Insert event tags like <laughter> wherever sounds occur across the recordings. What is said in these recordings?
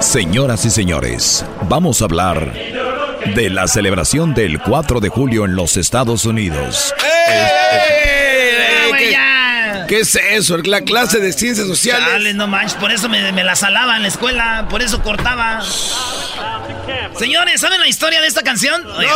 Señoras y señores, vamos a hablar de la celebración del 4 de julio en los Estados Unidos. ¡Eh, ya! ¿Qué es eso? La clase de ciencias sociales. Dale, no manches, por eso me, me la salaba en la escuela, por eso cortaba. Señores, ¿saben la historia de esta canción? Oigan.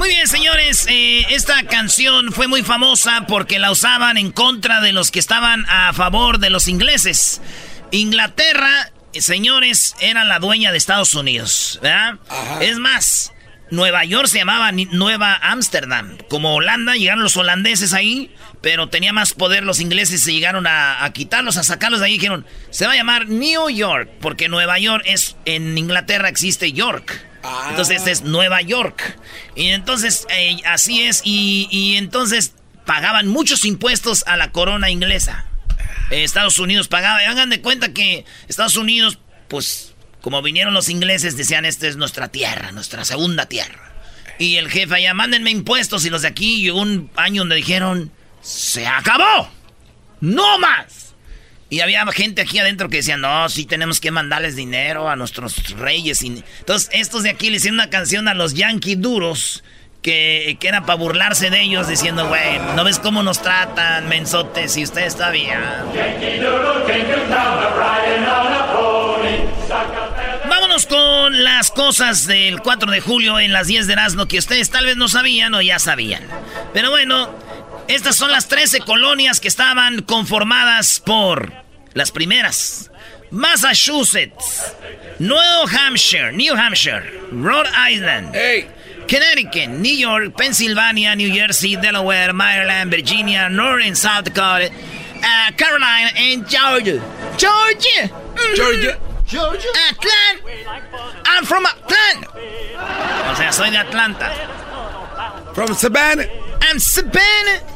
Muy bien, señores, eh, esta canción fue muy famosa porque la usaban en contra de los que estaban a favor de los ingleses. Inglaterra, señores, era la dueña de Estados Unidos, ¿verdad? Es más, Nueva York se llamaba Nueva Ámsterdam. Como Holanda, llegaron los holandeses ahí, pero tenía más poder los ingleses, se llegaron a, a quitarlos, a sacarlos de ahí. Dijeron, se va a llamar New York, porque Nueva York es, en Inglaterra existe York. Entonces este es Nueva York. Y entonces, eh, así es, y, y entonces pagaban muchos impuestos a la corona inglesa. Eh, Estados Unidos pagaba. Y hagan de cuenta que Estados Unidos, pues, como vinieron los ingleses, decían, esta es nuestra tierra, nuestra segunda tierra. Y el jefe allá, mándenme impuestos. Y los de aquí llegó un año donde dijeron, se acabó. No más. Y había gente aquí adentro que decía, no, sí tenemos que mandarles dinero a nuestros reyes. Y... Entonces, estos de aquí le hicieron una canción a los yanquis duros. Que, que era para burlarse de ellos diciendo, güey, ¿no ves cómo nos tratan, mensotes? Si ustedes sabían. Vámonos con las cosas del 4 de julio en las 10 de Erasmo que ustedes tal vez no sabían o ya sabían. Pero bueno, estas son las 13 colonias que estaban conformadas por las primeras. Massachusetts, New Hampshire, New Hampshire, Rhode Island, Connecticut, New York, Pennsylvania, New Jersey, Delaware, Maryland, Virginia, North and South Dakota, uh, Carolina, and Georgia. Georgia! Georgia. Atlanta. I'm from Atlanta. O sea, soy de Atlanta. From Savannah. I'm Savannah.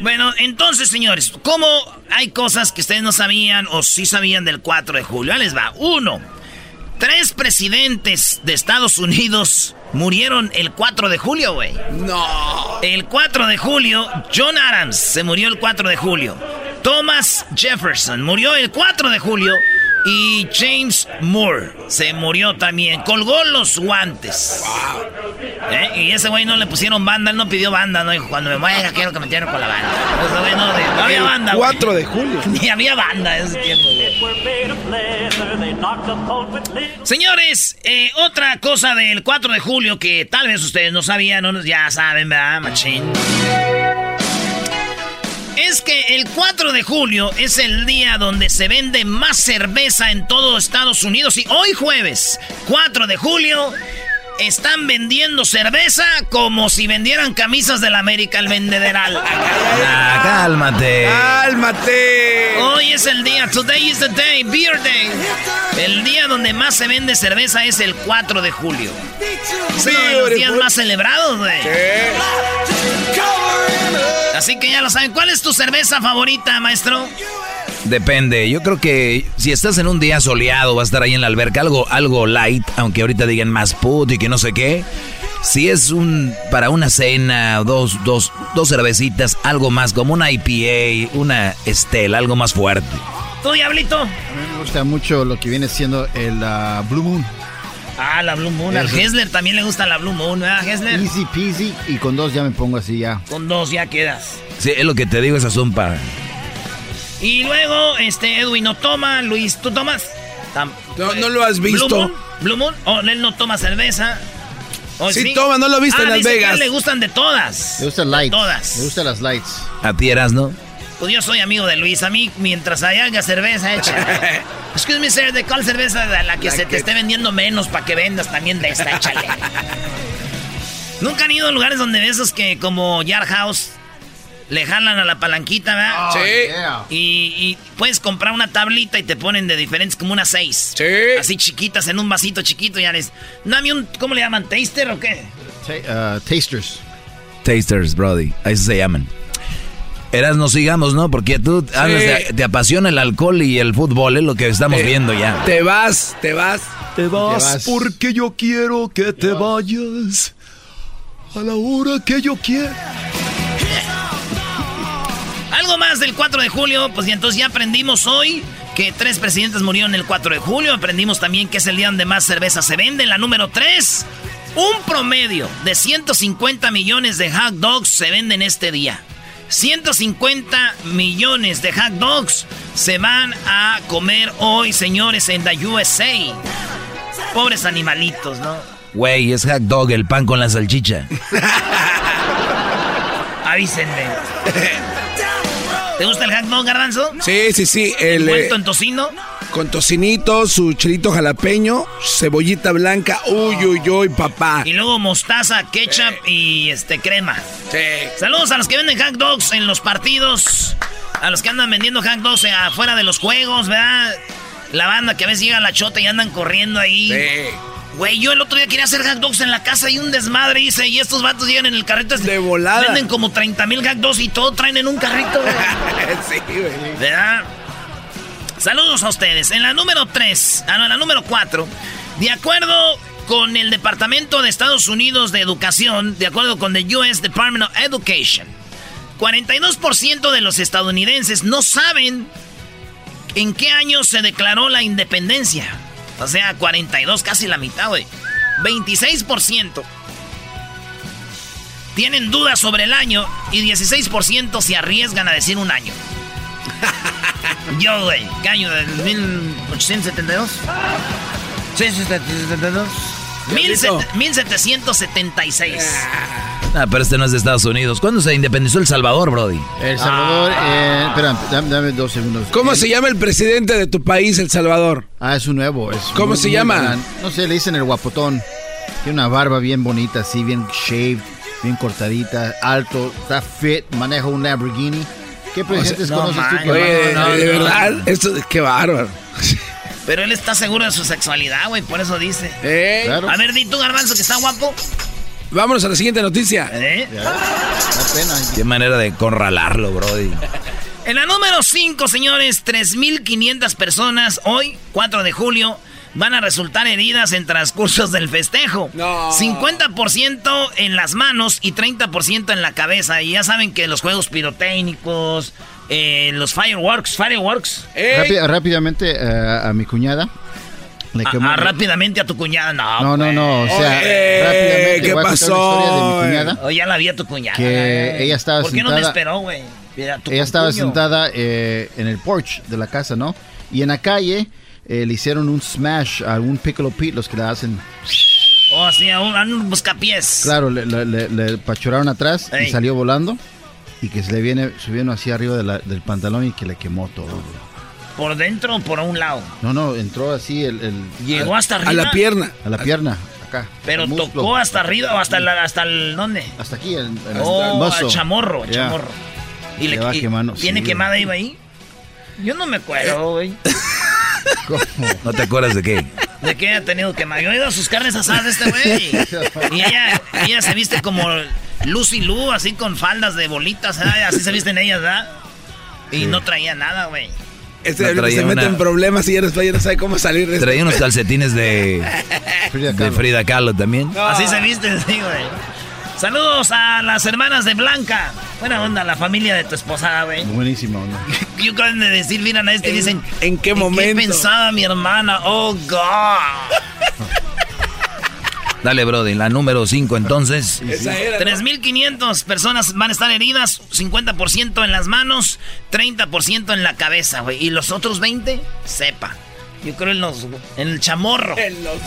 Bueno, entonces, señores, ¿cómo hay cosas que ustedes no sabían o sí sabían del 4 de julio? Ahí les va. Uno, tres presidentes de Estados Unidos murieron el 4 de julio, güey. No. El 4 de julio, John Adams se murió el 4 de julio. Thomas Jefferson murió el 4 de julio. Y James Moore se murió también. Colgó los guantes. ¿Eh? Y ese güey no le pusieron banda. Él no pidió banda. No dijo, cuando me muera quiero que me entierren con la banda. Ese güey no, no había banda. güey. 4 de julio. <laughs> Ni había banda en ese tiempo, güey. Señores, eh, otra cosa del 4 de julio que tal vez ustedes no sabían, no, ya saben, ¿verdad, machín? Es que el 4 de julio es el día donde se vende más cerveza en todo Estados Unidos. Y hoy jueves, 4 de julio, están vendiendo cerveza como si vendieran camisas del América el vendederal. Ah, cálmate. ¡Cálmate! Hoy es el día, today is the day, beer day. El día donde más se vende cerveza es el 4 de julio. Es uno de los días más celebrados, güey. Así que ya lo saben. ¿Cuál es tu cerveza favorita, maestro? Depende, yo creo que si estás en un día soleado, vas a estar ahí en la alberca, algo, algo light, aunque ahorita digan más put y que no sé qué. Si es un para una cena, dos, dos, dos cervecitas, algo más, como una IPA, una Estela, algo más fuerte. ¿Tú, Diablito? A mí me gusta mucho lo que viene siendo el ah, Blue Moon. Ah, la Blue Moon. Al. Hessler también le gusta la Blue Moon, ¿verdad, Hessler? Easy peasy y con dos ya me pongo así ya. Con dos ya quedas. Sí, es lo que te digo, esa son para... Y luego, este, Edwin no toma. Luis, ¿tú tomas? Tam- No, no lo has visto. ¿Blue Moon? ¿Blue Moon? Oh, él no toma cerveza. Oh, Sí toma, ¿no lo viste Ah, en Las dice que a él Vegas? le gustan de todas. Me gusta lights. Todas. Me gustan las lights. ¿A ti eras, no? Pues yo soy amigo de Luis. A mí, mientras haya cerveza hecha. <laughs> Excuse me, sir, ¿de cuál cerveza? De la que La se que- te esté vendiendo menos para que vendas también de esta, échale. <laughs> ¿Nunca han ido a lugares donde ves esos que como Yard House le jalan a la palanquita, ¿verdad? Sí. Yeah. Y, y puedes comprar una tablita y te ponen de diferentes, como unas seis. Sí. Así chiquitas, en un vasito chiquito, ya eres. Dame un, ¿cómo le llaman? ¿Taster o qué? Ah, tasters. Tasters, Brody, ahí se llaman. Eras, no sigamos, ¿no? Porque tú hablas de- te apasiona el alcohol y el fútbol, es lo que estamos Eh, viendo ya. Te vas, te vas. Te vas porque yo quiero que te vayas a la hora que yo quiero. Algo más del 4 de julio, pues y entonces ya aprendimos hoy que tres presidentes murieron el 4 de julio. Aprendimos también que es el día donde más cerveza se vende. La número 3, un promedio de 150 millones de hot dogs se venden este día. 150 millones de hot dogs se van a comer hoy, señores, en la USA. Pobres animalitos, ¿no? Güey, es hot dog, el pan con la salchicha. <laughs> Avísenme. <laughs> ¿Te gusta el dog, garbanzo? Sí, sí, sí. El, eh, ¿Envuelto en tocino? con tocinito, su chilito jalapeño, cebollita blanca. Uy, uy, uy, papá. Y luego mostaza, ketchup y este crema. Sí. Saludos a los que venden hot dogs en los partidos. A los que andan vendiendo hot dogs eh, afuera de los juegos, ¿verdad? La banda que a veces llega a la chota y andan corriendo ahí. Sí. Güey, yo el otro día quería hacer hot dogs en la casa y un desmadre hice. Y estos vatos llegan en el carrito. este, De volada. Venden como 30 mil hot dogs y todo traen en un carrito. güey. <laughs> sí, güey. ¿Verdad? Saludos a ustedes. En la número 3, ah, no, en la número 4, de acuerdo con el Departamento de Estados Unidos de Educación, de acuerdo con el US Department of Education, 42% de los estadounidenses no saben en qué año se declaró la independencia. O sea, 42, casi la mitad, güey. 26% tienen dudas sobre el año y 16% se arriesgan a decir un año. <laughs> Yo, güey, ¿qué año? ¿Del 1872? Sí, 1872. Diablito. 1776. Ah, pero este no es de Estados Unidos. ¿Cuándo se independizó El Salvador, Brody? El Salvador, eh, espera, dame, dame dos segundos. ¿Cómo El- se llama el presidente de tu país, El Salvador? Ah, es un nuevo. es ¿Cómo muy- se muy llama? galán. No sé, le dicen el guapotón. Tiene una barba bien bonita, así, bien shaved, bien cortadita, alto, está fit, maneja un Lamborghini. ¿Qué presidentes no conoces tú que manches. Oye, no, de no. verdad, esto, qué bárbaro. Pero él está seguro de su sexualidad, güey, por eso dice. Eh, Claro. A ver, di tú, Garbanzo, que está guapo. Vámonos a la siguiente noticia. ¿Eh? Pena. Qué manera de conralarlo, Brody. En la número 5, señores, 3.500 personas hoy, 4 de julio, van a resultar heridas en transcursos del festejo. No. 50% en las manos y 30% en la cabeza. Y ya saben que los juegos pirotécnicos, eh, los fireworks, fireworks. Eh, Rápi- rápidamente a mi cuñada. Le Ah, quemó- ah, rápidamente a tu cuñada, no. No, no, no. O sea, Oye, rápidamente ¿qué voy a contar pasó? la historia de mi cuñada. Oh, ya la vi a tu cuñada. Que ella estaba ¿Por qué no me sentada- esperó, güey? Ella estaba sentada eh, en el porch de la casa, ¿no? Y en la calle eh, le hicieron un smash a un Piccolo Pete, los que le hacen. Oh, sí, a un, a un buscapiés. Claro, le, le, le- le pachuraron atrás Ey. y salió volando. Y que se le viene subiendo así arriba de la- del pantalón y que le quemó todo. ¿Por dentro o por un lado? No, no, entró así el, el- Llegó hasta arriba. a la pierna. a la pierna. acá. Pero tocó hasta arriba o hasta, la- hasta el... ¿Dónde? Hasta aquí, el, el, Oh, el al chamorro, al Yeah. chamorro. Y Le va y- quemando, ¿Tiene sí, quemada ahí, ahí? Yo no me acuerdo, güey. <laughs> <laughs> ¿No te acuerdas de qué? ¿De qué ha tenido quemada? Yo he ido a sus carnes asadas de este güey. Y ella, ella se viste como Lucy Lu, así con faldas de bolitas. Así se visten ellas, ¿verdad? Y no traía nada, güey. Este No se mete una- en problemas y ya después ya no sabe cómo salir de esto. Traía unos calcetines de, Frida de Kahlo. Frida Kahlo también. Así se visten, sí, güey. Saludos a las hermanas de Blanca. Buena onda, la familia de tu esposa, güey. Buenísimo, ¿no? <laughs> Yo acaban de decir, miran a este y dicen... ¿En qué ¿En qué momento? pensaba mi hermana? Oh, God. <laughs> Dale, Brody, la número 5 entonces. Esa era. 3.500 personas van a estar heridas, 50% en las manos, 30% en la cabeza, güey. Y los otros 20, sepa. Yo creo en, los, en el chamorro. En los-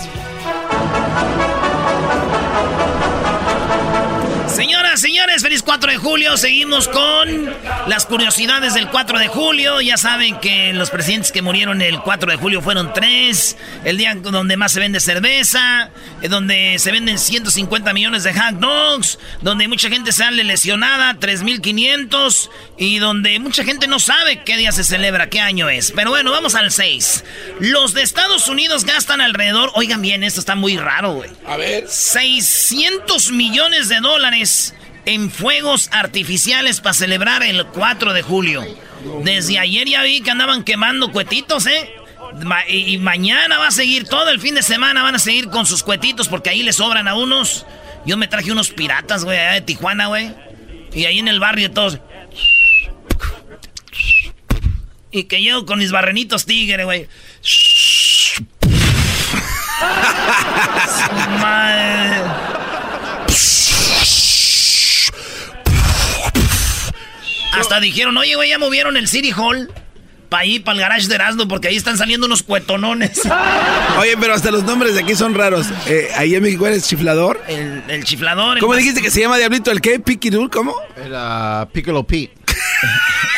Señoras, señores, feliz 4 de julio. Seguimos con las curiosidades del 4 de julio. Ya saben que los presidentes que murieron el 4 de julio fueron tres. El día donde más se vende cerveza, eh, donde se venden 150 millones de hot dogs, donde mucha gente sale lesionada, 3.500, y donde mucha gente no sabe qué día se celebra, qué año es. Pero bueno, vamos al 6. Los de Estados Unidos gastan alrededor, oigan bien, esto está muy raro, güey. A ver. 600 millones de dólares en fuegos artificiales para celebrar el 4 de julio. Desde ayer ya vi que andaban quemando cuetitos, ¿eh? Y, mañana va a seguir, todo el fin de semana van a seguir con sus cuetitos porque ahí les sobran a unos. Yo me traje unos piratas, güey, allá de Tijuana, güey. Y ahí en el barrio todos... Y que llego con mis barrenitos tigre, güey. <laughs> Madre. Hasta dijeron, oye, güey, ya movieron el City Hall. Para ahí, para el garage de Erasmo, porque ahí están saliendo unos cuetonones. <laughs> Oye, pero hasta los nombres de aquí son raros. Eh, ahí en México eres chiflador. El, el chiflador. el ¿Cómo más- dijiste que se llama Diablito? ¿El qué? ¿Piquidul? ¿Cómo? Era Piccolo Pete.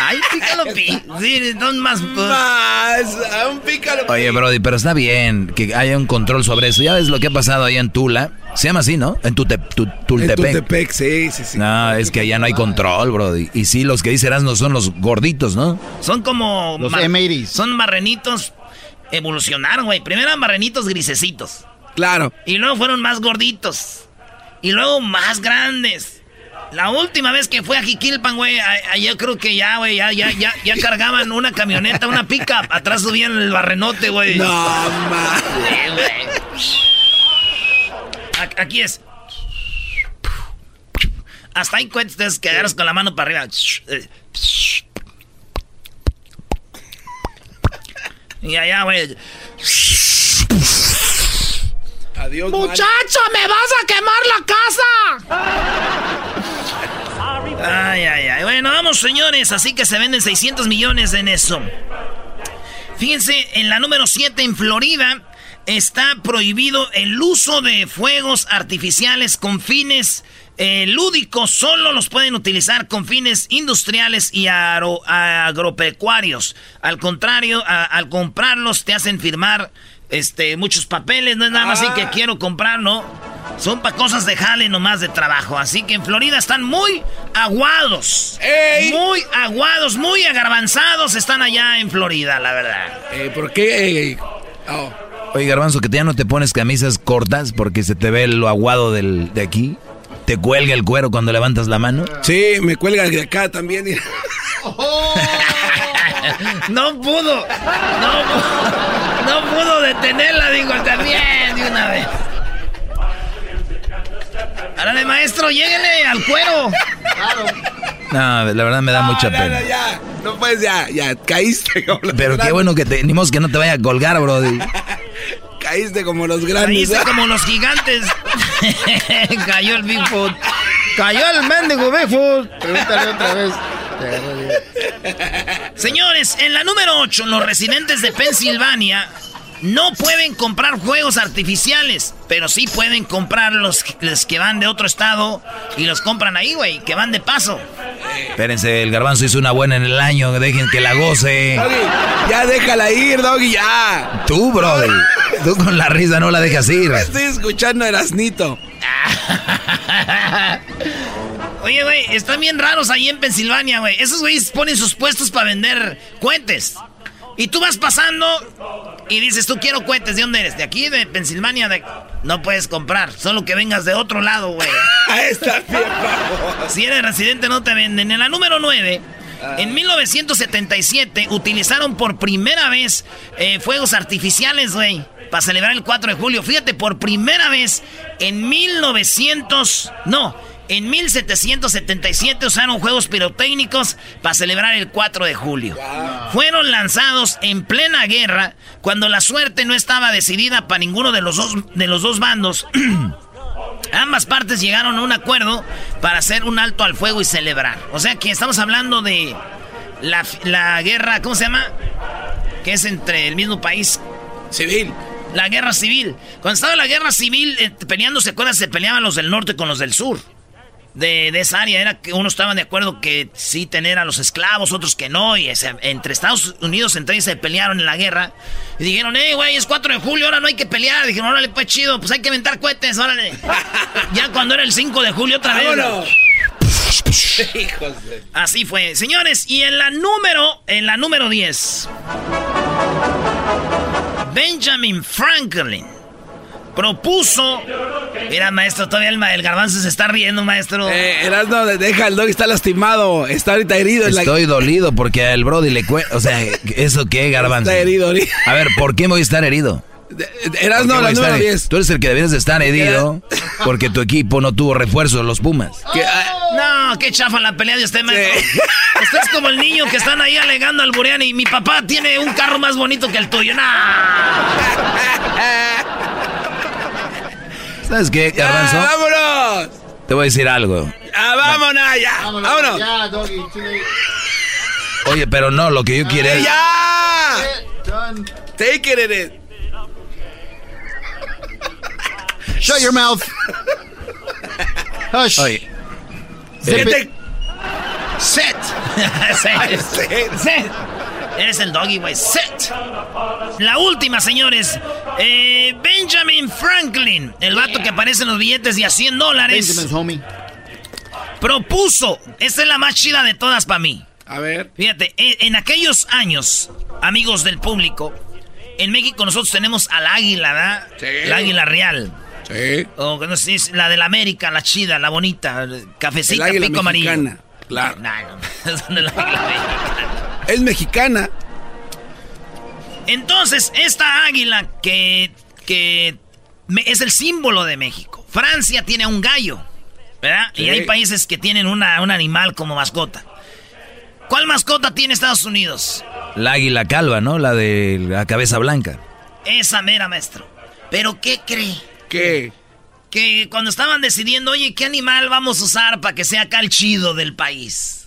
Ay, pícalo, pi. Sí, son más. Más, un pícaro. Oye, Brody, pero está bien que haya un control sobre eso. Ya ves lo que ha pasado ahí en Tula. Se llama así, ¿no? En Tute- Tu- En Tultepec. Tultepec, sí, sí, sí. No, es que allá no hay control, Brody. Y sí, los que dice no son los gorditos, ¿no? Son como. Los M80s. Son marrenitos. Evolucionaron, güey. Primero eran marrenitos grisecitos. Claro. Y luego fueron más gorditos. Y luego más grandes. La última vez que fue a Jiquilpan, güey, yo creo que ya, güey, ya, ya, ya, ya cargaban una camioneta, una pickup. Atrás subían el barrenote, güey. No, ma. Sí, güey. A- Aquí es. Hasta hay cuentas que agarras con la mano para arriba. Y allá, güey. Adiós, ¡Muchacho, me vas a quemar la casa! Ay, ay, ay. Bueno, vamos, señores. Así que se venden 600 millones en eso. Fíjense, en la número 7 en Florida está prohibido el uso de fuegos artificiales con fines eh, lúdicos. Solo los pueden utilizar con fines industriales y aro- agropecuarios. Al contrario, a- al comprarlos te hacen firmar este, muchos papeles. No es nada más así que quiero comprar, ¿no? Son para cosas de jale nomás de trabajo. Así que en Florida están muy aguados. ¡Ey! Muy aguados, muy agarbanzados están allá en Florida, la verdad. Eh, ¿Por qué? Oh. Oye, Garbanzo, que ya no te pones camisas cortas porque se te ve lo aguado del, de aquí. ¿Te cuelga el cuero cuando levantas la mano? Sí, me cuelga de acá también. <laughs> No pudo. No, <laughs> no pudo detenerla, digo, también de una vez. Árale, maestro, lléguele al cuero. No, la verdad me da mucha no, pena. No, ya, no puedes, ya, ya, caíste como los Pero qué bueno que te, ni modo que no te vaya a colgar, Brody. <laughs> Caíste como los grandes. Caíste ¿ah? como los gigantes. <laughs> Cayó el Bigfoot. Cayó el mendigo Bigfoot. Pregúntale otra vez. Señores, en la número 8, los residentes de Pensilvania no pueden comprar juegos artificiales, pero sí pueden comprar los, los que van de otro estado y los compran ahí, güey, que van de paso. Espérense, el garbanzo hizo una buena en el año, dejen que la goce. Doggy, ya déjala ir, Doggy, ya. Tú, Brody. Tú con la risa no la dejas ir. <laughs> Estoy escuchando Erasnito. <laughs> Oye, güey, están bien raros ahí en Pensilvania, güey. Esos güeyes ponen sus puestos para vender cohetes. Y tú vas pasando y dices, tú quiero cohetes. ¿De dónde eres? ¿De aquí, de Pensilvania? De... No puedes comprar, solo que vengas de otro lado, güey. <laughs> Está bien, Si eres residente no te venden. En la número 9, en 1977 utilizaron por primera vez eh, fuegos artificiales, güey. Para celebrar el 4 de julio. Fíjate, por primera vez en 1900... No, en 1777 usaron juegos pirotécnicos para celebrar el 4 de julio. Fueron lanzados en plena guerra cuando la suerte no estaba decidida para ninguno de los dos, de los dos bandos. <clears throat> Ambas partes llegaron a un acuerdo para hacer un alto al fuego y celebrar. O sea que estamos hablando de la, la guerra, ¿cómo se llama? Que es entre el mismo país. Civil. La guerra civil. Cuando estaba la guerra civil eh, peleándose, ¿se Se peleaban los del norte con los del sur de, esa área era que unos estaban de acuerdo que sí tener a los esclavos, otros que no, y entre Estados Unidos entre ellos se pelearon en la guerra y dijeron, hey, güey, es 4 de julio, ahora no hay que pelear. Dijeron, órale, pues chido, pues hay que inventar cohetes, órale. <laughs> ya cuando era el 5 de julio otra vez. <laughs> Así fue. Señores, y en la número, en la número 10, Benjamin Franklin propuso. Mira, maestro, todavía el, el garbanzo se está riendo, maestro. Eh, Erasno, deja, el dog está lastimado. Está ahorita herido. Estoy dolido porque al Brody le cuesta. O sea, ¿eso qué, garbanzo? Está herido, A ver, ¿por qué voy a estar herido? Erasno, la número 10. Tú eres el que debes de estar herido porque tu equipo no tuvo refuerzo los Pumas. No, qué chafa la pelea de usted, maestro. <laughs> Usted es como el niño que están ahí alegando al Burián y mi papá tiene un carro más bonito que el tuyo. <laughs> ¿Sabes qué, Garbanzo? ¡Vámonos! Te voy a decir algo. ¡Ah, vámonos ya! ¡Vámonos! Ya, doggy, Oye, pero no, lo que yo quiero es... ¡Ya! Take it in it. Shut your mouth. Hush. Oye. Zip it. Set. Set. Set. Eres el doggy, güey. Set. La última, señores. Eh, Benjamin Franklin, el vato que aparece en los billetes de a 100 dólares, Benjamin's homie. propuso. Esta es la más chida de todas para mí. A ver. Fíjate, en, en aquellos años, amigos del público, en México nosotros tenemos al águila, ¿verdad? Sí. El águila real. Sí. O no sé, es la de la América, la chida, la bonita, cafecita, El águila pico amarillo. mexicana. Claro. No, <laughs> no, es águila mexicana. Es mexicana. Entonces, esta águila que, que me- es el símbolo de México. Francia tiene un gallo, ¿verdad? Y hay países que tienen una, un animal como mascota. ¿Cuál mascota tiene Estados Unidos? La águila calva, ¿no? La de la cabeza blanca. Esa mera, maestro. ¿Pero qué cree? ¿Qué? Que cuando estaban decidiendo, oye, ¿qué animal vamos a usar para que sea acá el chido del país?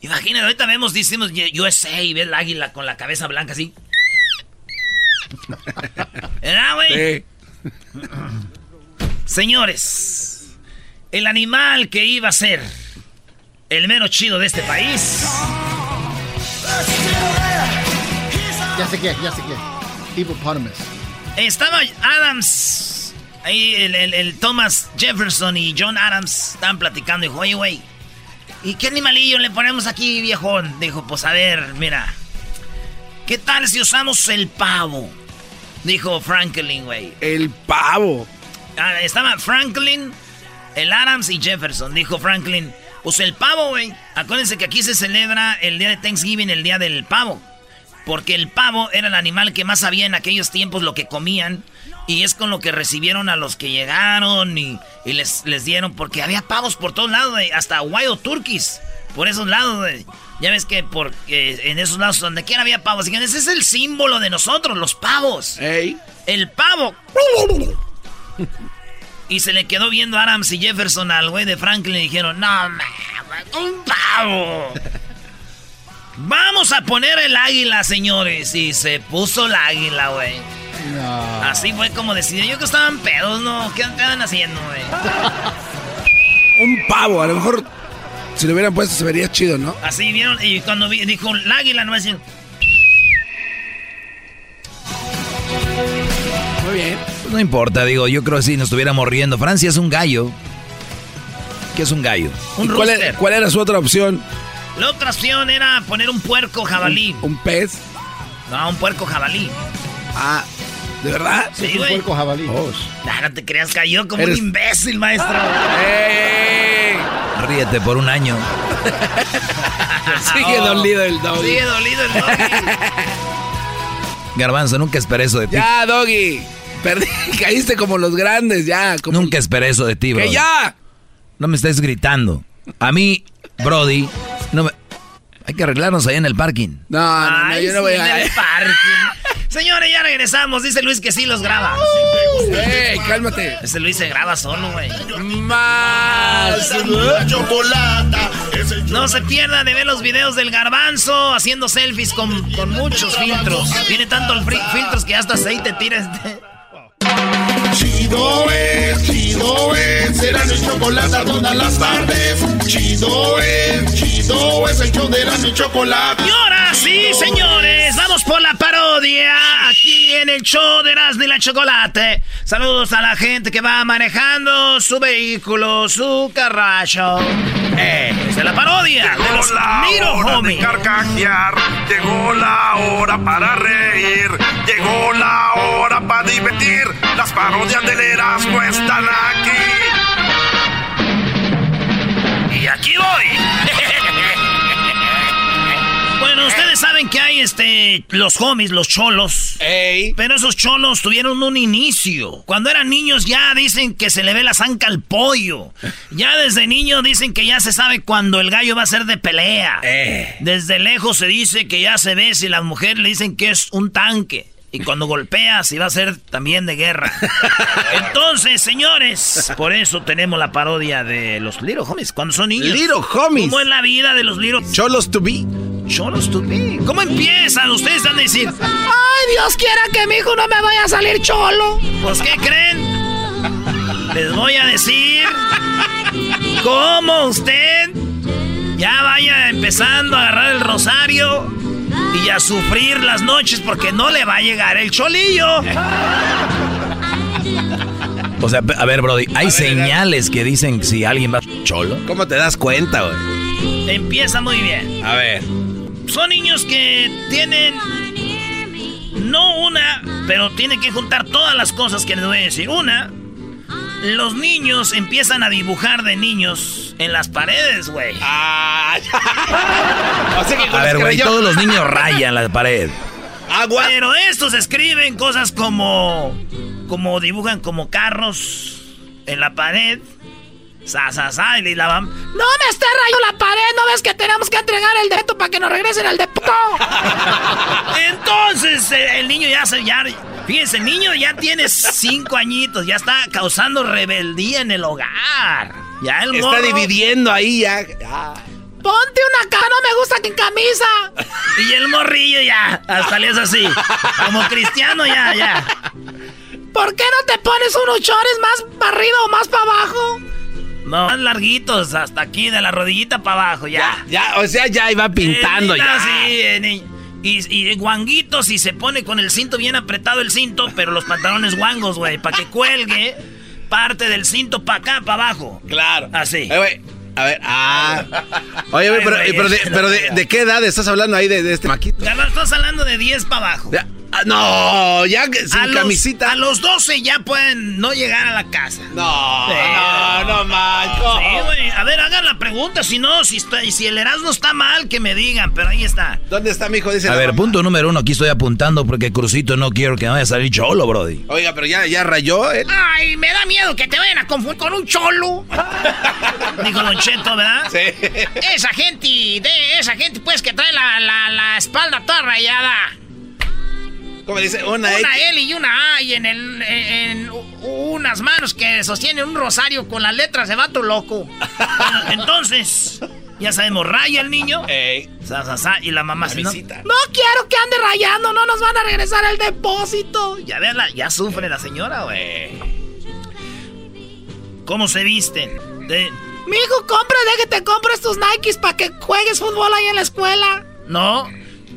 Imagínate, ahorita vemos, decimos USA y ve el águila con la cabeza blanca así. <laughs> ¿Verdad, güey? Sí. <clears throat> Señores, el animal que iba a ser el mero chido de este país Ya sé qué, ya sé qué. Hippopotamus. estaba Adams. Ahí el, el- el Thomas Jefferson y John Adams estaban platicando. Dijo, oye, güey, ¿y qué animalillo le ponemos aquí, viejón? Dijo, pues a ver, mira. ¿Qué tal si usamos el pavo? Dijo Franklin, güey. El pavo. Ah, estaba Franklin, el Adams y Jefferson. Dijo Franklin, pues el pavo, güey. Acuérdense que aquí se celebra el día de Thanksgiving, el día del pavo. Porque el pavo era el animal que más sabía en aquellos tiempos lo que comían. Y es con lo que recibieron a los que llegaron y, y les, les dieron. Porque había pavos por todos lados, hasta wild turkeys. Por esos lados. Ya ves que por, eh, en esos lados donde quiera había pavos. Que ese es el símbolo de nosotros, los pavos. Ey. El pavo. Y se le quedó viendo Adams y Jefferson al güey de Franklin y dijeron, no, mames, un pavo. <laughs> Vamos a poner el águila, señores. Y se puso el águila, güey. No. Así fue como decidió. Yo que estaban pedos, ¿no? ¿Qué estaban haciendo, güey? <laughs> Un pavo. A lo mejor si lo hubieran puesto se vería chido, ¿no? Así vieron. Y cuando vi- dijo el águila, no va a decir... bien. Pues no importa, digo, yo creo que si nos estuviéramos riendo. Francia es un gallo. ¿Qué es un gallo? ¿Y cuál, cuál era su otra opción? La otra opción era poner un puerco jabalí. ¿Un, pez? No, un puerco jabalí. Ah, ¿de verdad? Sí, Un güey. puerco jabalí. Oh, Nah, no te creas, cayó como Eres- un imbécil, maestro. ¡Ey! Ríete por un año. <laughs> Sigue dolido el doggy. Sigue dolido el doggy. Garbanzo, nunca esperé eso de ti. Ya, doggy. Perdí, <laughs> caíste como los grandes, ya. Como... Nunca esperé eso de ti, bro. ¡Que ya! No me estés gritando. A mí, Brody, no me... Hay que arreglarnos ahí en el parking. No, no, no, Ay, yo no sí, voy en a... el parking. <laughs> Señores, ya regresamos. Dice Luis que sí los graba. ¡Ey, cálmate! Ese Luis se graba solo, güey. Más. No se pierdan de ver los videos del garbanzo haciendo selfies con, con muchos filtros. Tiene tanto el fri- filtros que hasta aceite tira este. Chido es, chido es, será mi chocolate todas las tardes. Chido es, chido es el show de la mi chocolate. Y ahora sí, señores, vamos por la parodia aquí en el show de Erasmo y la Chocolate. Saludos a la gente que va manejando su vehículo, su carracho. Eh, es de la parodia de los Miro Homie. carcajear, llegó la hora para reír, llegó la hora para divertir. Las parodias del Erasmo están aquí. Aquí voy. <laughs> Bueno, ustedes saben que hay este los homies, los cholos. ¡Ey! Pero esos cholos tuvieron un inicio. Cuando eran niños ya dicen que se le ve la zanca al pollo. Ya desde niño dicen que ya se sabe cuando el gallo va a ser de pelea. Desde lejos se dice que ya se ve si las mujeres le dicen que es un tanque. Y cuando golpea, si va a ser también de guerra. <laughs> Entonces, señores, por eso tenemos la parodia de los Little Homies cuando son niños. Little homies. ¿Cómo es la vida de los Little Cholos to be. Cholos to be? ¿Cómo empiezan? Ustedes van a decir, Ay, Dios quiera que mi hijo no me vaya a salir cholo. Pues, ¿qué creen? Les voy a decir cómo usted ya vaya empezando a agarrar el rosario y a sufrir las noches porque no le va a llegar el cholillo. O sea, a ver, Brody, hay señales que dicen si alguien va cholo. ¿Cómo te das cuenta, güey? Empieza muy bien. A ver. Son niños que tienen no una, pero tienen que juntar todas las cosas que les voy a decir. Una, los niños empiezan a dibujar de niños en las paredes, güey. Ah, <laughs> o sea que A ver, güey, todos los niños rayan la pared. Agua. Pero estos escriben cosas como. como dibujan como carros en la pared. Sa, sa, sa, y la van. No me esté rayando la pared, ¿no ves que tenemos que entregar el depto para que nos regresen el depto? <laughs> Entonces eh, el niño ya se. Ya, fíjense, el niño ya tiene cinco añitos, ya está causando rebeldía en el hogar. Ya el Está morro- dividiendo ahí ya. Ponte una cara, no me gusta que en camisa. <laughs> Y el morrillo ya, hasta le es así. Como cristiano ya, ya. ¿Por qué no te pones unos chores más para arriba o más para abajo? No, más larguitos, hasta aquí, de la rodillita para abajo, ya. Ya, o sea, ya iba pintando Eh, ya. sí, eh, y, y guanguitos y se pone con el cinto bien apretado el cinto, pero los pantalones guangos, güey, para que cuelgue parte del cinto para acá, para abajo. Claro. Así. Eh, güey, a ver, ah. Oye, güey, Ay, pero, pero, de, pero no de, pega. ¿de qué edad estás hablando ahí de, de este maquito? Carnal, estás hablando de 10 para abajo. Ya, ah, no, ya que- sin a los, camisita. a los 12 ya pueden no llegar a la casa. No, Sí. no, no, mal. ¿cómo? Sí, güey. A ver, hagan la pregunta. Si no, si, está, si el Erasmo está mal, que me digan. Pero ahí está. ¿Dónde está mi hijo? Dice A ver, mamá. punto número uno, aquí estoy apuntando porque Crucito no quiero que me vaya a salir cholo, Brody. Oiga, pero ya, ya rayó él. Ay, me da miedo que te vayan a confundir con un cholo. <laughs> Dijo Don Cheto, ¿verdad? Sí. Esa gente, de esa gente pues que trae la, la, la espalda toda rayada. ¿Cómo dice? Una, Una X. L y una A y en, el, en, en unas manos que sostienen un rosario con las letras de vato loco. Bueno, <laughs> entonces, ya sabemos, raya el niño. Ey, Sa, sa, sa, y la mamá si no, visita. No quiero que ande rayando, no nos van a regresar el depósito. Ya veanla, ya sufre la señora, güey. ¿Cómo se visten? De- Mijo, compra, de que te compres tus Nikes para que juegues fútbol ahí en la escuela. no,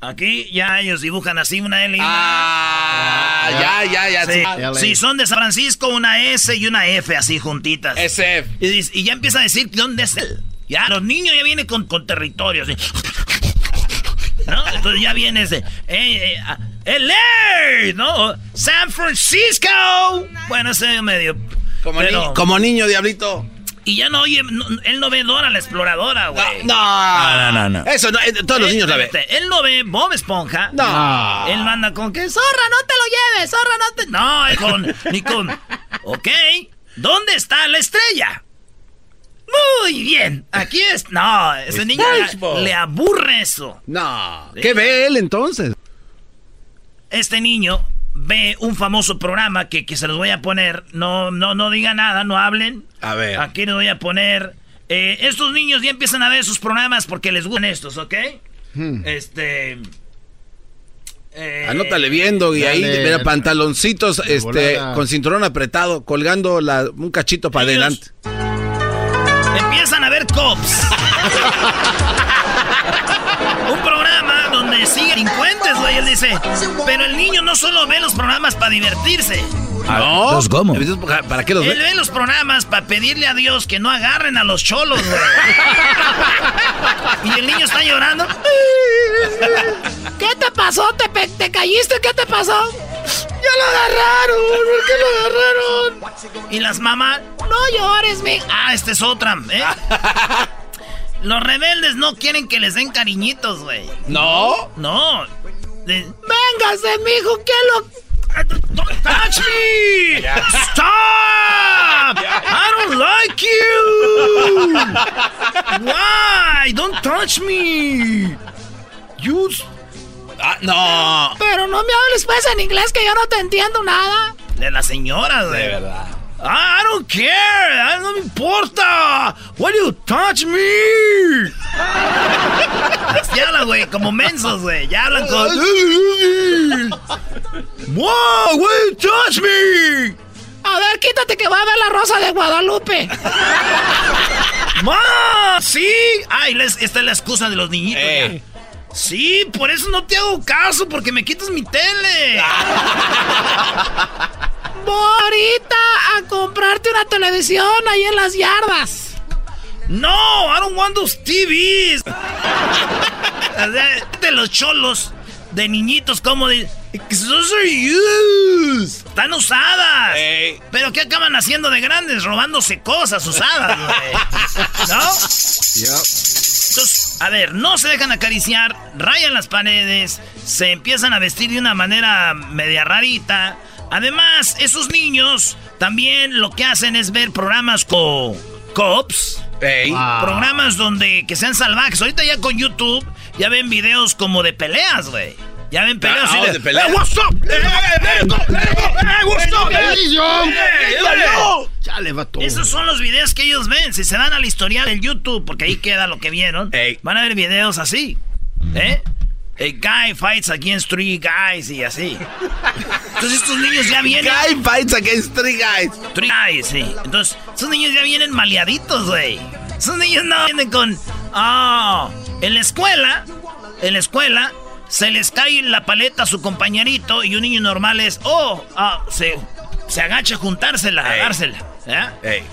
Aquí ya ellos dibujan así una L y una Ah, ya, ya, ya. Sí. son de San Francisco, una S y una F así juntitas. SF. Y, dice- y ya empieza a decir dónde es él. Ya, los niños ya vienen con, con territorio. así. ¿No? Entonces ya viene ese. Eh, eh, LA, ¿no? San Francisco. Bueno, ese medio. Como, pero- ni- como niño, diablito. Y ya no oye, no- él no ve Dora la exploradora, güey. No, no, no, no. Eso no, eh, todos los Eh, niños la ven. espérate, Él no ve Bob Esponja. No. Él manda con que, zorra, no te lo lleves, zorra, no te... No, es con, ni con... Ok, ¿dónde está la estrella? Muy bien, aquí es... No, ese niño le aburre eso. No. ¿Qué ve él entonces? Este niño ve un famoso programa que, que se los voy a poner. No, no, no diga nada, no hablen. A ver. Aquí les voy a poner. eh, estos niños ya empiezan a ver sus programas porque les gustan estos, ¿ok? Hmm. Este. eh, Anótale viendo y ahí, mira, pantaloncitos este, volada. con cinturón apretado, colgando la, un cachito para adelante. Empiezan a ver cops. <laughs> Siguen delincuentes, güey. Él dice, pero el niño no solo ve los programas para divertirse. No. ¿Los cómo? ¿Para qué los Él ve? ve los programas para pedirle a Dios que no agarren a los cholos, güey. y el niño está llorando. ¿Qué te pasó? ¿Te, te caíste? ¿Qué te pasó? Ya lo agarraron. ¿Por qué lo agarraron? Y las mamás, no llores, mi. Ah, esta es otra, ¿eh? Los rebeldes no quieren que les den cariñitos, güey. No. No. De- Véngase, mijo, ¿qué lo...? Don't touch me! Stop! I don't like you! Why? Don't touch me! You... Ah, no. Pero no me hables pues en inglés que yo no te entiendo nada. De la señora, güey. De verdad. I don't care. No me importa. Why do you touch me? <laughs> Así hablan, güey, como mensos, güey. Ya hablan con. Wow, you touch me? A ver, quítate que va a ver la rosa de Guadalupe. ¡Ma! ¡Sí! Ay, les- esta es la excusa de los niñitos. Eh. ya. Sí, por eso no te hago caso, porque me quitas mi tele. <laughs> Voy ahorita a comprarte una televisión ahí en las yardas. No, I don't want those TVs. <laughs> De los cholos, de niñitos, como de. Those are used. Están usadas. Pero ¿qué acaban haciendo de grandes? Robándose cosas usadas, güey. <laughs> ¿No? Entonces, a ver, no se dejan acariciar, rayan las paredes, se empiezan a vestir de una manera media rarita. Además, esos niños también lo que hacen es ver programas con cops, Ey. programas donde que sean salvajes. Ahorita ya con YouTube ya ven videos como de peleas, güey. Ya ven peleas Ah, oh, de peleas. "Hey, what's up? Hey, hey, hey, hey, what's up? Hey, hey". Chale, vato. Esos son los videos que ellos ven. Si se van al historial del YouTube, porque ahí queda lo que vieron, van a ver videos así. ¿Eh? A guy fights against three guys y así. Entonces estos niños ya vienen. Guy fights against three guys. Three guys, sí. Entonces, esos niños ya vienen maleaditos, güey. Esos niños no vienen con. Ah, en la escuela, en la escuela, se les cae la paleta a su compañerito y un niño normal es. Oh, ah, se, se agacha a juntársela, a dársela. ¿eh?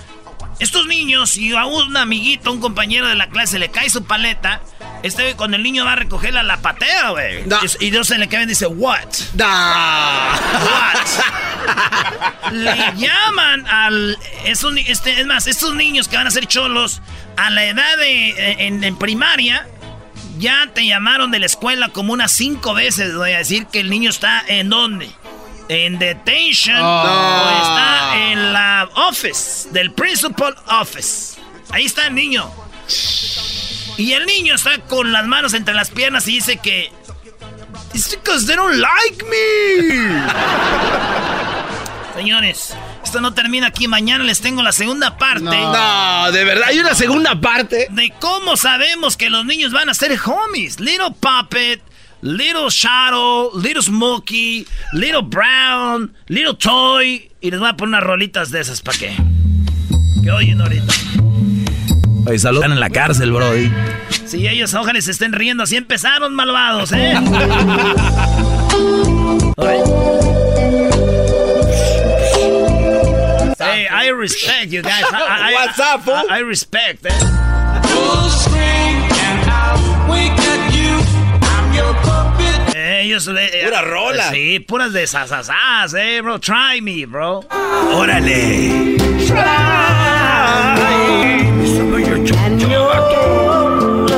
Estos niños, si a un amiguito, un compañero de la clase le cae su paleta, este cuando el niño va a recogerla, la patea, güey. Y, Dios se le cae y dice, ¿what? Da. What? <laughs> Le llaman al. Esos, este, es más, estos niños que van a ser cholos a la edad de. En, en primaria. Ya te llamaron de la escuela como unas cinco veces. Voy a decir que el niño está en dónde? En detention. O está en la office. Del principal office. Ahí está el niño. Y el niño está con las manos entre las piernas y dice que. It's because they don't like me. <laughs> Señores, Esto no termina aquí. Mañana les tengo la segunda parte. No, de verdad, hay una segunda parte. De cómo sabemos que los niños van a ser homies. Little Puppet, Little Shadow, Little Smokey, Little Brown, Little Toy. Y les voy a poner unas rolitas de esas para qué. Que oyen ahorita. Oye, saludan en la cárcel, bro. Sí, ellos ojalá se estén riendo. Así empezaron, malvados, ¿eh? <laughs> hey, I respect you guys. I, I, What's up, fool? I, I respect, eh? Eh, Ellos, eh, Pura rola. Sí, puras de sasasas, eh, bro. Try me, bro. ¡Órale!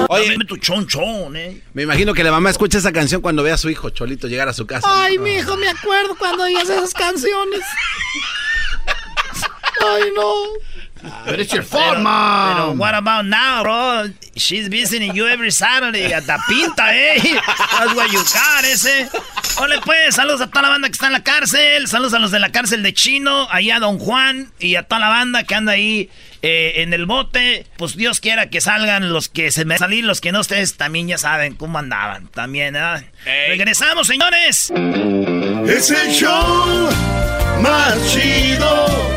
Oye, Dame tu chonchón, eh. me imagino que la mamá escucha esa canción cuando ve a su hijo Cholito llegar a su casa. Ay, mi hijo, me acuerdo cuando oías esas canciones. <laughs> Ay, no. But it's your fault, Pero, mom. what about now, bro? She's visiting you every Saturday at the pinta, eh. That's what you got, ese. Hola, pues, saludos a toda la banda que está en la cárcel. Saludos a los de la cárcel de Chino, ahí a Don Juan y a toda la banda que anda ahí eh, en el bote. Pues Dios quiera que salgan los que se me salir, los que no ustedes también ya saben cómo andaban. También, ¿eh? Regresamos, señores. Es el show más chido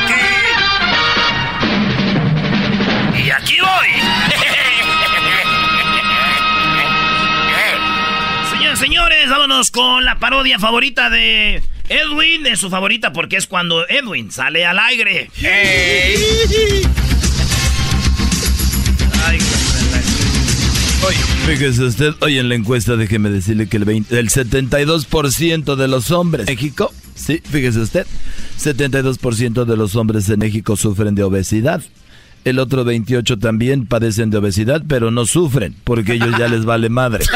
Voy. <laughs> Señores, señores, vámonos con la parodia favorita de Edwin. Es su favorita porque es cuando Edwin sale al aire. Ay, Oye, fíjese usted, hoy en la encuesta déjeme decirle que el, 20 el 72% de los hombres en México, sí, fíjese usted, 72% de los hombres en México sufren de obesidad. El otro 28 también padecen de obesidad, pero no sufren, porque ellos ya les vale madre. <laughs>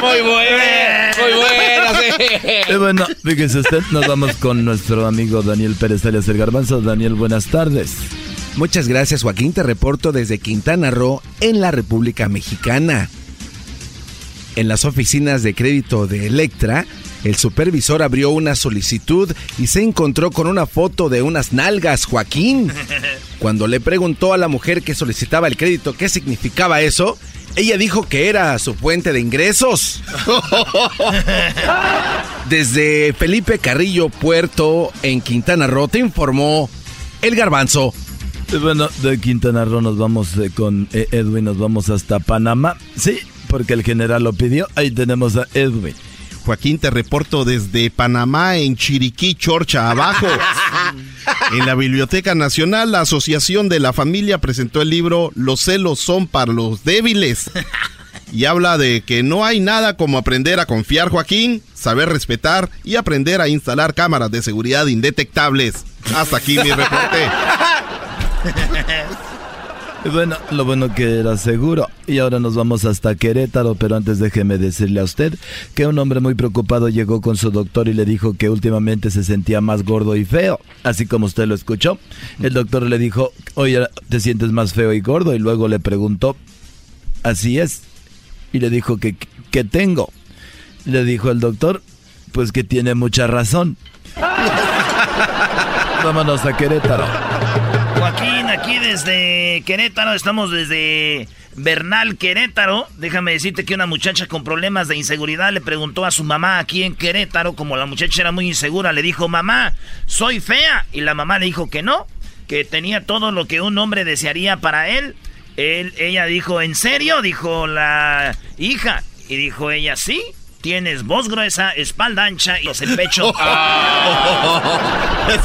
Muy bueno, muy bueno, sí. Y bueno, fíjese usted, nos vamos con nuestro amigo Daniel Pérez alias el Garbanzo. Daniel, buenas tardes. Muchas gracias Joaquín, te reporto desde Quintana Roo, en la República Mexicana. En las oficinas de crédito de Electra, el supervisor abrió una solicitud y se encontró con una foto de unas nalgas, Joaquín. <laughs> Cuando le preguntó a la mujer que solicitaba el crédito qué significaba eso, ella dijo que era su fuente de ingresos. <laughs> Desde Felipe Carrillo Puerto, en Quintana Roo, te informó el garbanzo. Y bueno, de Quintana Roo nos vamos eh, con eh, Edwin, nos vamos hasta Panamá. Sí, porque el general lo pidió. Ahí tenemos a Edwin. Joaquín, te reporto desde Panamá, en Chiriquí, Chorcha, abajo. <laughs> En la Biblioteca Nacional, la Asociación de la Familia presentó el libro Los celos son para los débiles. Y habla de que no hay nada como aprender a confiar, Joaquín, saber respetar y aprender a instalar cámaras de seguridad indetectables. Hasta aquí mi reporte. <laughs> Bueno, lo bueno que era seguro. Y ahora nos vamos hasta Querétaro, pero antes déjeme decirle a usted que un hombre muy preocupado llegó con su doctor y le dijo que últimamente se sentía más gordo y feo, así como usted lo escuchó. El doctor le dijo, oye, ¿te sientes más feo y gordo? Y luego le preguntó, así es. Y le dijo que tengo. Le dijo el doctor, pues que tiene mucha razón. <laughs> Vámonos a Querétaro. Aquí desde Querétaro, estamos desde Bernal, Querétaro. Déjame decirte que una muchacha con problemas de inseguridad le preguntó a su mamá aquí en Querétaro, como la muchacha era muy insegura, le dijo, mamá, soy fea. Y la mamá le dijo que no, que tenía todo lo que un hombre desearía para él. él ella dijo, ¿en serio? Dijo la hija. Y dijo ella, sí. Tienes voz gruesa, espalda ancha y los el pecho. <laughs>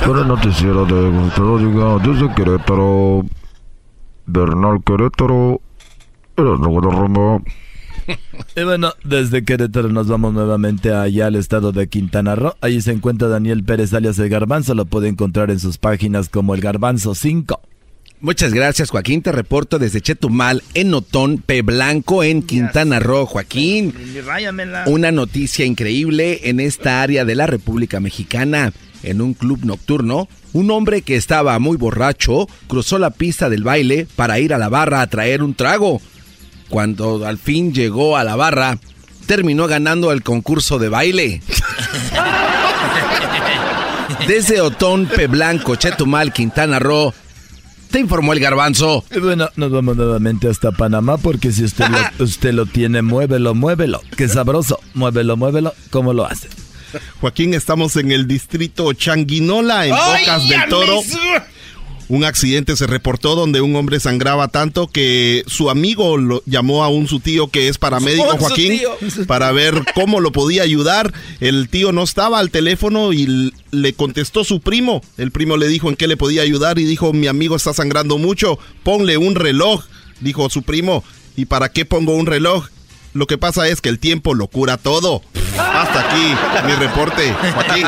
Para el noticiero de te lo diga desde Querétaro, Bernal Querétaro, eres nuevo de Roma. Y bueno, desde Querétaro nos vamos nuevamente allá al estado de Quintana Roo. Ahí se encuentra Daniel Pérez alias El Garbanzo. Lo puede encontrar en sus páginas como El Garbanzo 5. Muchas gracias, Joaquín. Te reporto desde Chetumal, en Otón, P. Blanco, en Quintana Roo. Joaquín, una noticia increíble en esta área de la República Mexicana. En un club nocturno, un hombre que estaba muy borracho cruzó la pista del baile para ir a la barra a traer un trago. Cuando al fin llegó a la barra, terminó ganando el concurso de baile. <laughs> Desde Otón, P. Blanco, Chetumal, Quintana Roo, te informó el garbanzo. Y bueno, nos vamos nuevamente hasta Panamá porque si usted lo, <laughs> usted lo tiene, muévelo, muévelo. Qué sabroso. Muévelo, muévelo. ¿Cómo lo hace? Joaquín, estamos en el distrito Changuinola, en Bocas del Toro. Un accidente se reportó donde un hombre sangraba tanto que su amigo lo llamó a un su tío que es paramédico, Joaquín, para ver cómo lo podía ayudar. El tío no estaba al teléfono y le contestó su primo. El primo le dijo en qué le podía ayudar y dijo, mi amigo está sangrando mucho, ponle un reloj, dijo su primo. ¿Y para qué pongo un reloj? Lo que pasa es que el tiempo lo cura todo. Hasta aquí mi reporte, Joaquín.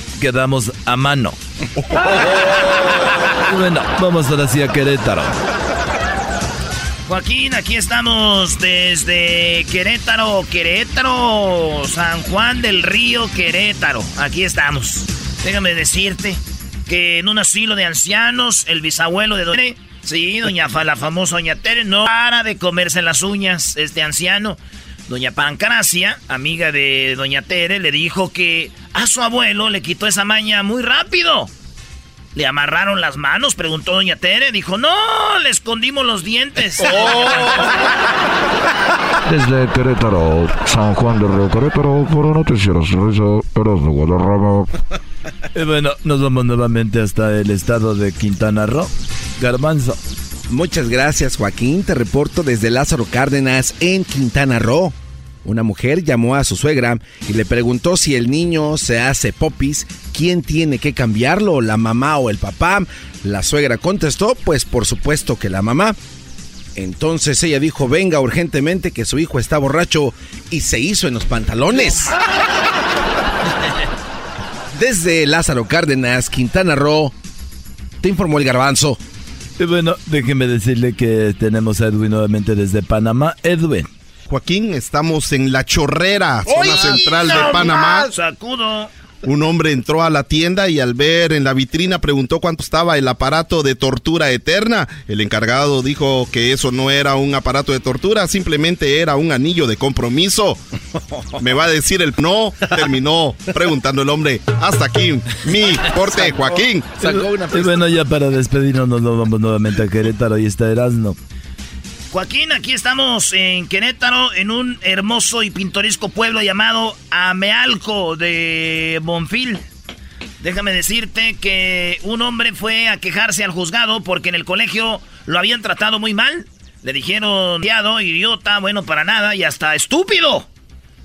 Quedamos a mano. <laughs> Bueno, vamos ahora sí a Querétaro. Joaquín, aquí estamos desde Querétaro, Querétaro, San Juan del Río, Querétaro. Aquí estamos. Déjame decirte que en un asilo de ancianos, el bisabuelo de Doña Tere, sí, doña Fa- la famosa Doña Tere, no para de comerse las uñas este anciano. Doña Pancracia, amiga de Doña Tere, le dijo que a su abuelo le quitó esa maña muy rápido. ¿Le amarraron las manos? Preguntó Doña Tere. Dijo, no, le escondimos los dientes. <laughs> Desde Querétaro, San Juan del Río Querétaro, por Noticieros Guadarrama. Y bueno, nos vamos nuevamente hasta el estado de Quintana Roo. Garbanzo. Muchas gracias, Joaquín. Te reporto desde Lázaro Cárdenas, en Quintana Roo. Una mujer llamó a su suegra y le preguntó si el niño se hace popis, quién tiene que cambiarlo, la mamá o el papá. La suegra contestó, pues por supuesto que la mamá. Entonces ella dijo, venga urgentemente que su hijo está borracho y se hizo en los pantalones. <laughs> Desde Lázaro Cárdenas, Quintana Roo, te informó el garbanzo. Y bueno, déjeme decirle que tenemos a Edwin nuevamente desde Panamá. Edwin. Joaquín, estamos en La Chorrera, zona ¡Ay, central de Panamá. Sacudo. Un hombre entró a la tienda y al ver en la vitrina preguntó cuánto estaba el aparato de tortura eterna. El encargado dijo que eso no era un aparato de tortura, simplemente era un anillo de compromiso. <laughs> Me va a decir el no, terminó preguntando el hombre. Hasta aquí mi corte, Joaquín. Y bueno, ya para despedirnos nos vamos nuevamente a Querétaro y está Erasmo. Joaquín, aquí estamos en Querétaro, en un hermoso y pintoresco pueblo llamado Amealco de Bonfil. Déjame decirte que un hombre fue a quejarse al juzgado porque en el colegio lo habían tratado muy mal. Le dijeron, "Diado, idiota, bueno para nada y hasta estúpido.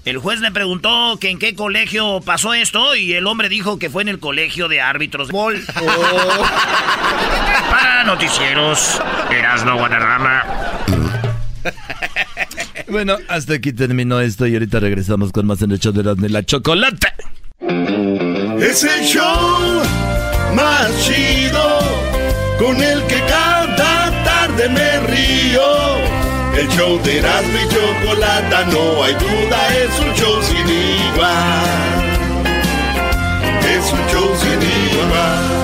El juez le preguntó que en qué colegio pasó esto y el hombre dijo que fue en el colegio de árbitros de bol. Para noticieros, Erasno Guadarrama. Bueno, hasta aquí terminó esto y ahorita regresamos con más en el show de Erasmo y la Chocolate. Es el show más chido con el que cada tarde me río. El show de Erasmo y Chocolata, no hay duda, es un show sin igual. Es un show sin igual.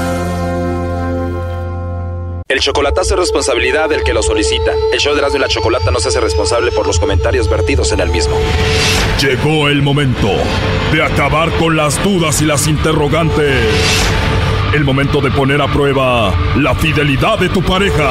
El chocolatazo es responsabilidad del que lo solicita. El show de Erasmo y la Chocolata no se hace responsable por los comentarios vertidos en el mismo. Llegó el momento de acabar con las dudas y las interrogantes. El momento de poner a prueba la fidelidad de tu pareja.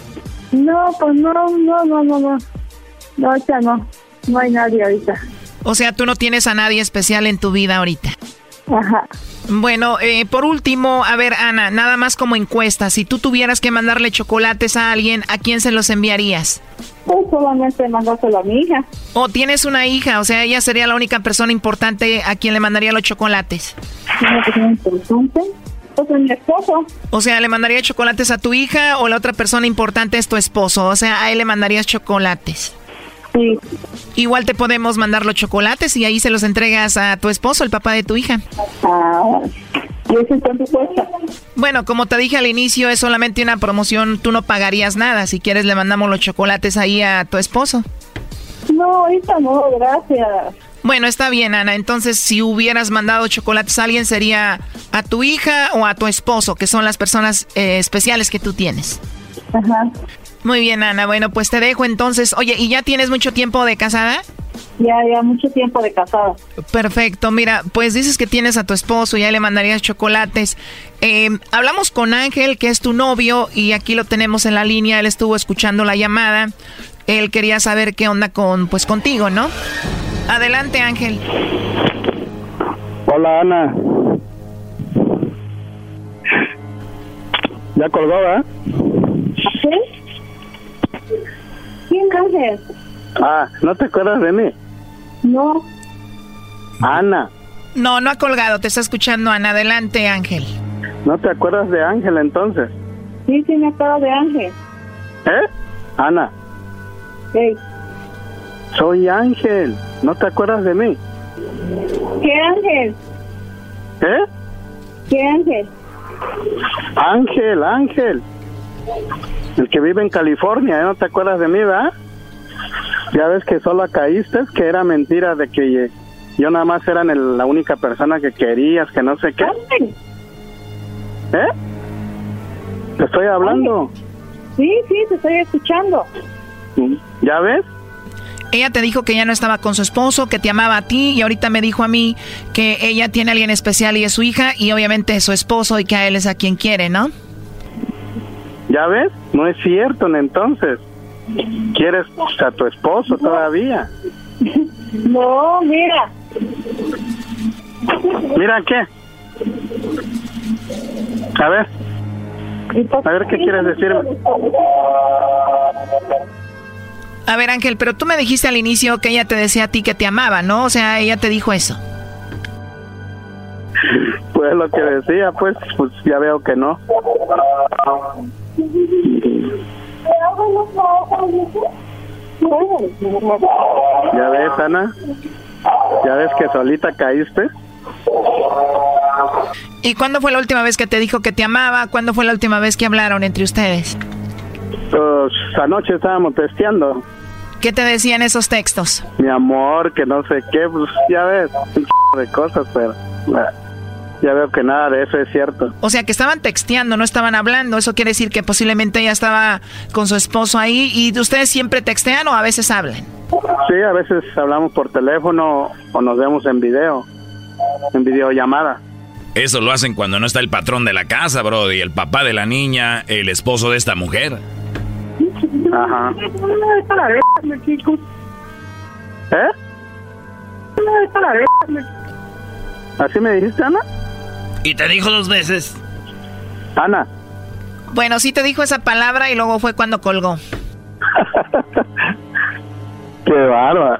No, pues no, no, no, no, no. No, ahorita no. No hay nadie ahorita. O sea, tú no tienes a nadie especial en tu vida ahorita. Ajá. Bueno, eh, por último, a ver, Ana, nada más como encuesta, si tú tuvieras que mandarle chocolates a alguien, ¿a quién se los enviarías? Pues solamente mandárselo a mi hija. O tienes una hija, o sea, ella sería la única persona importante a quien le mandaría los chocolates. Una persona importante. Pues a mi esposo. O sea, ¿le mandaría chocolates a tu hija o la otra persona importante es tu esposo? O sea, a él le mandarías chocolates. Sí. Igual te podemos mandar los chocolates y ahí se los entregas a tu esposo, el papá de tu hija. Ah, ¿y eso cuánto cuesta? Bueno, como te dije al inicio, es solamente una promoción, tú no pagarías nada. Si quieres, le mandamos los chocolates ahí a tu esposo. No, ahorita no, gracias. Bueno, está bien, Ana. Entonces, si hubieras mandado chocolates a alguien, sería a tu hija o a tu esposo, que son las personas eh, especiales que tú tienes. Ajá. Muy bien, Ana. Bueno, pues te dejo entonces. Oye, ¿y ya tienes mucho tiempo de casada? Ya, ya mucho tiempo de casado. Perfecto. Mira, pues dices que tienes a tu esposo, ya le mandarías chocolates. Eh, hablamos con Ángel, que es tu novio, y aquí lo tenemos en la línea. Él estuvo escuchando la llamada. Él quería saber qué onda con, pues, contigo, ¿no? Adelante, Ángel. Hola, Ana. Ya colgó, ¿eh? ¿Sí? ¿Quién Ángel? Ah, ¿no te acuerdas de mí? No. Ana, No, no ha colgado, te está escuchando Ana. Adelante, Ángel. ¿no te acuerdas de Ángel entonces? Sí, sí me acuerdo de Ángel. ¿Eh? Ana, Ey, soy Ángel. ¿No te acuerdas de mí? ¿Qué Ángel? ¿Eh? ¿Qué Ángel? Ángel, Ángel. El que vive en California, ¿eh? ¿no te acuerdas de mí, verdad? Ya ves que solo caíste, que era mentira de que yo nada más era el- la única persona que querías, que no sé qué. ¿Eh? Te estoy hablando. Sí, sí, te estoy escuchando. ¿Ya ves? Ella te dijo que ya no estaba con su esposo, que te amaba a ti, y ahorita me dijo a mí que ella tiene a alguien especial y es su hija, y obviamente es su esposo y que a él es a quien quiere, ¿no? ¿Ya ves? No es cierto, entonces. ¿Quieres a tu esposo todavía? No, mira. Mira, ¿qué? A ver. A ver, ¿qué quieres decirme? A ver, Ángel, pero tú me dijiste al inicio que ella te decía a ti que te amaba, ¿no? O sea, ella te dijo eso. Pues lo que decía, pues, pues ya veo que no. ¿Ya ves, Ana? ¿Ya ves que solita caíste? ¿Y cuándo fue la última vez que te dijo que te amaba? ¿Cuándo fue la última vez que hablaron entre ustedes? Pues anoche estábamos testeando. ¿Qué te decían esos textos? Mi amor, que no sé qué, pues ya ves, un de cosas, pero ya veo que nada de eso es cierto. O sea, que estaban texteando, no estaban hablando. Eso quiere decir que posiblemente ella estaba con su esposo ahí. ¿Y ustedes siempre textean o a veces hablan? Sí, a veces hablamos por teléfono o nos vemos en video, en videollamada. Eso lo hacen cuando no está el patrón de la casa, bro, y el papá de la niña, el esposo de esta mujer. Ajá. ¿Eh? ¿Así me dijiste, Ana? Y te dijo dos veces. Ana. Bueno, sí te dijo esa palabra y luego fue cuando colgó. <laughs> Qué bárbaro.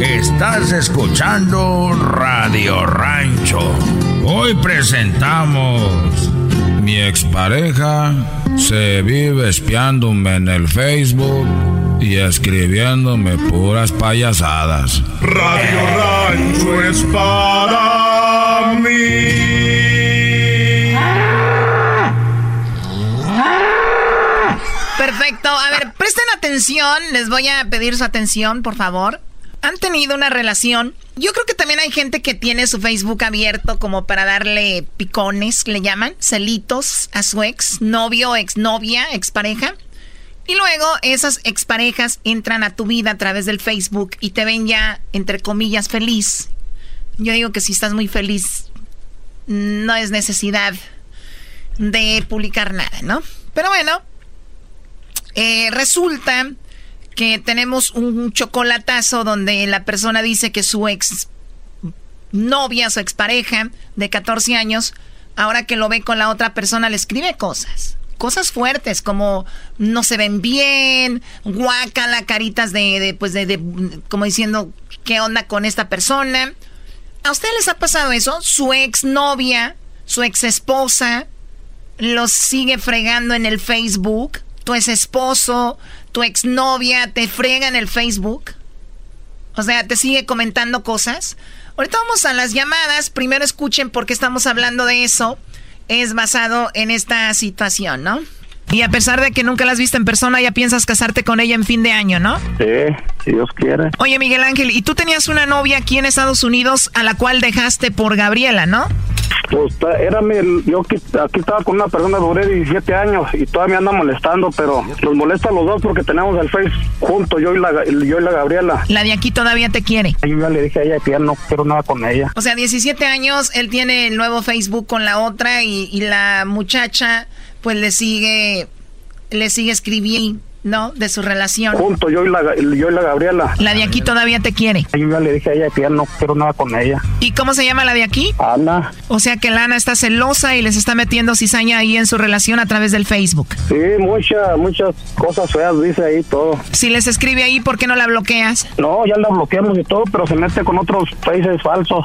Estás escuchando Radio Rancho. Hoy presentamos. Mi expareja se vive espiándome en el Facebook y escribiéndome puras payasadas. Radio Rancho es para mí. Perfecto. A ver, presten atención. Les voy a pedir su atención, por favor han tenido una relación. Yo creo que también hay gente que tiene su Facebook abierto como para darle picones, le llaman, celitos a su ex novio, ex novia, expareja. Y luego esas exparejas entran a tu vida a través del Facebook y te ven ya, entre comillas, feliz. Yo digo que si estás muy feliz, no es necesidad de publicar nada, ¿no? Pero bueno, eh, resulta que tenemos un chocolatazo donde la persona dice que su ex novia, su expareja de 14 años, ahora que lo ve con la otra persona, le escribe cosas. Cosas fuertes como no se ven bien, guacala, caritas de, de pues de, de, como diciendo, ¿qué onda con esta persona? ¿A ustedes les ha pasado eso? Su ex novia, su ex esposa, los sigue fregando en el Facebook, tu ex esposo, tu exnovia te frega en el Facebook? O sea, te sigue comentando cosas. Ahorita vamos a las llamadas. Primero escuchen por qué estamos hablando de eso. Es basado en esta situación, ¿no? Y a pesar de que nunca la has visto en persona, ya piensas casarte con ella en fin de año, ¿no? Sí, si Dios quiere. Oye, Miguel Ángel, y tú tenías una novia aquí en Estados Unidos a la cual dejaste por Gabriela, ¿no? Pues era mi, yo aquí, aquí estaba con una persona, duré 17 años y todavía me anda molestando, pero nos molesta a los dos porque tenemos el Face juntos, yo y la, yo y la Gabriela. La de aquí todavía te quiere. Yo ya le dije a ella que ya no quiero nada con ella. O sea, 17 años, él tiene el nuevo Facebook con la otra y, y la muchacha pues le sigue, le sigue escribiendo, ¿no? De su relación. Junto, yo y la, yo y la Gabriela. La de aquí todavía te quiere. Yo ya le dije a ella que ya no quiero nada con ella. ¿Y cómo se llama la de aquí? Ana. O sea que la Ana está celosa y les está metiendo cizaña ahí en su relación a través del Facebook. Sí, muchas, muchas cosas feas dice ahí todo. Si les escribe ahí, ¿por qué no la bloqueas? No, ya la bloqueamos y todo, pero se mete con otros faces falsos.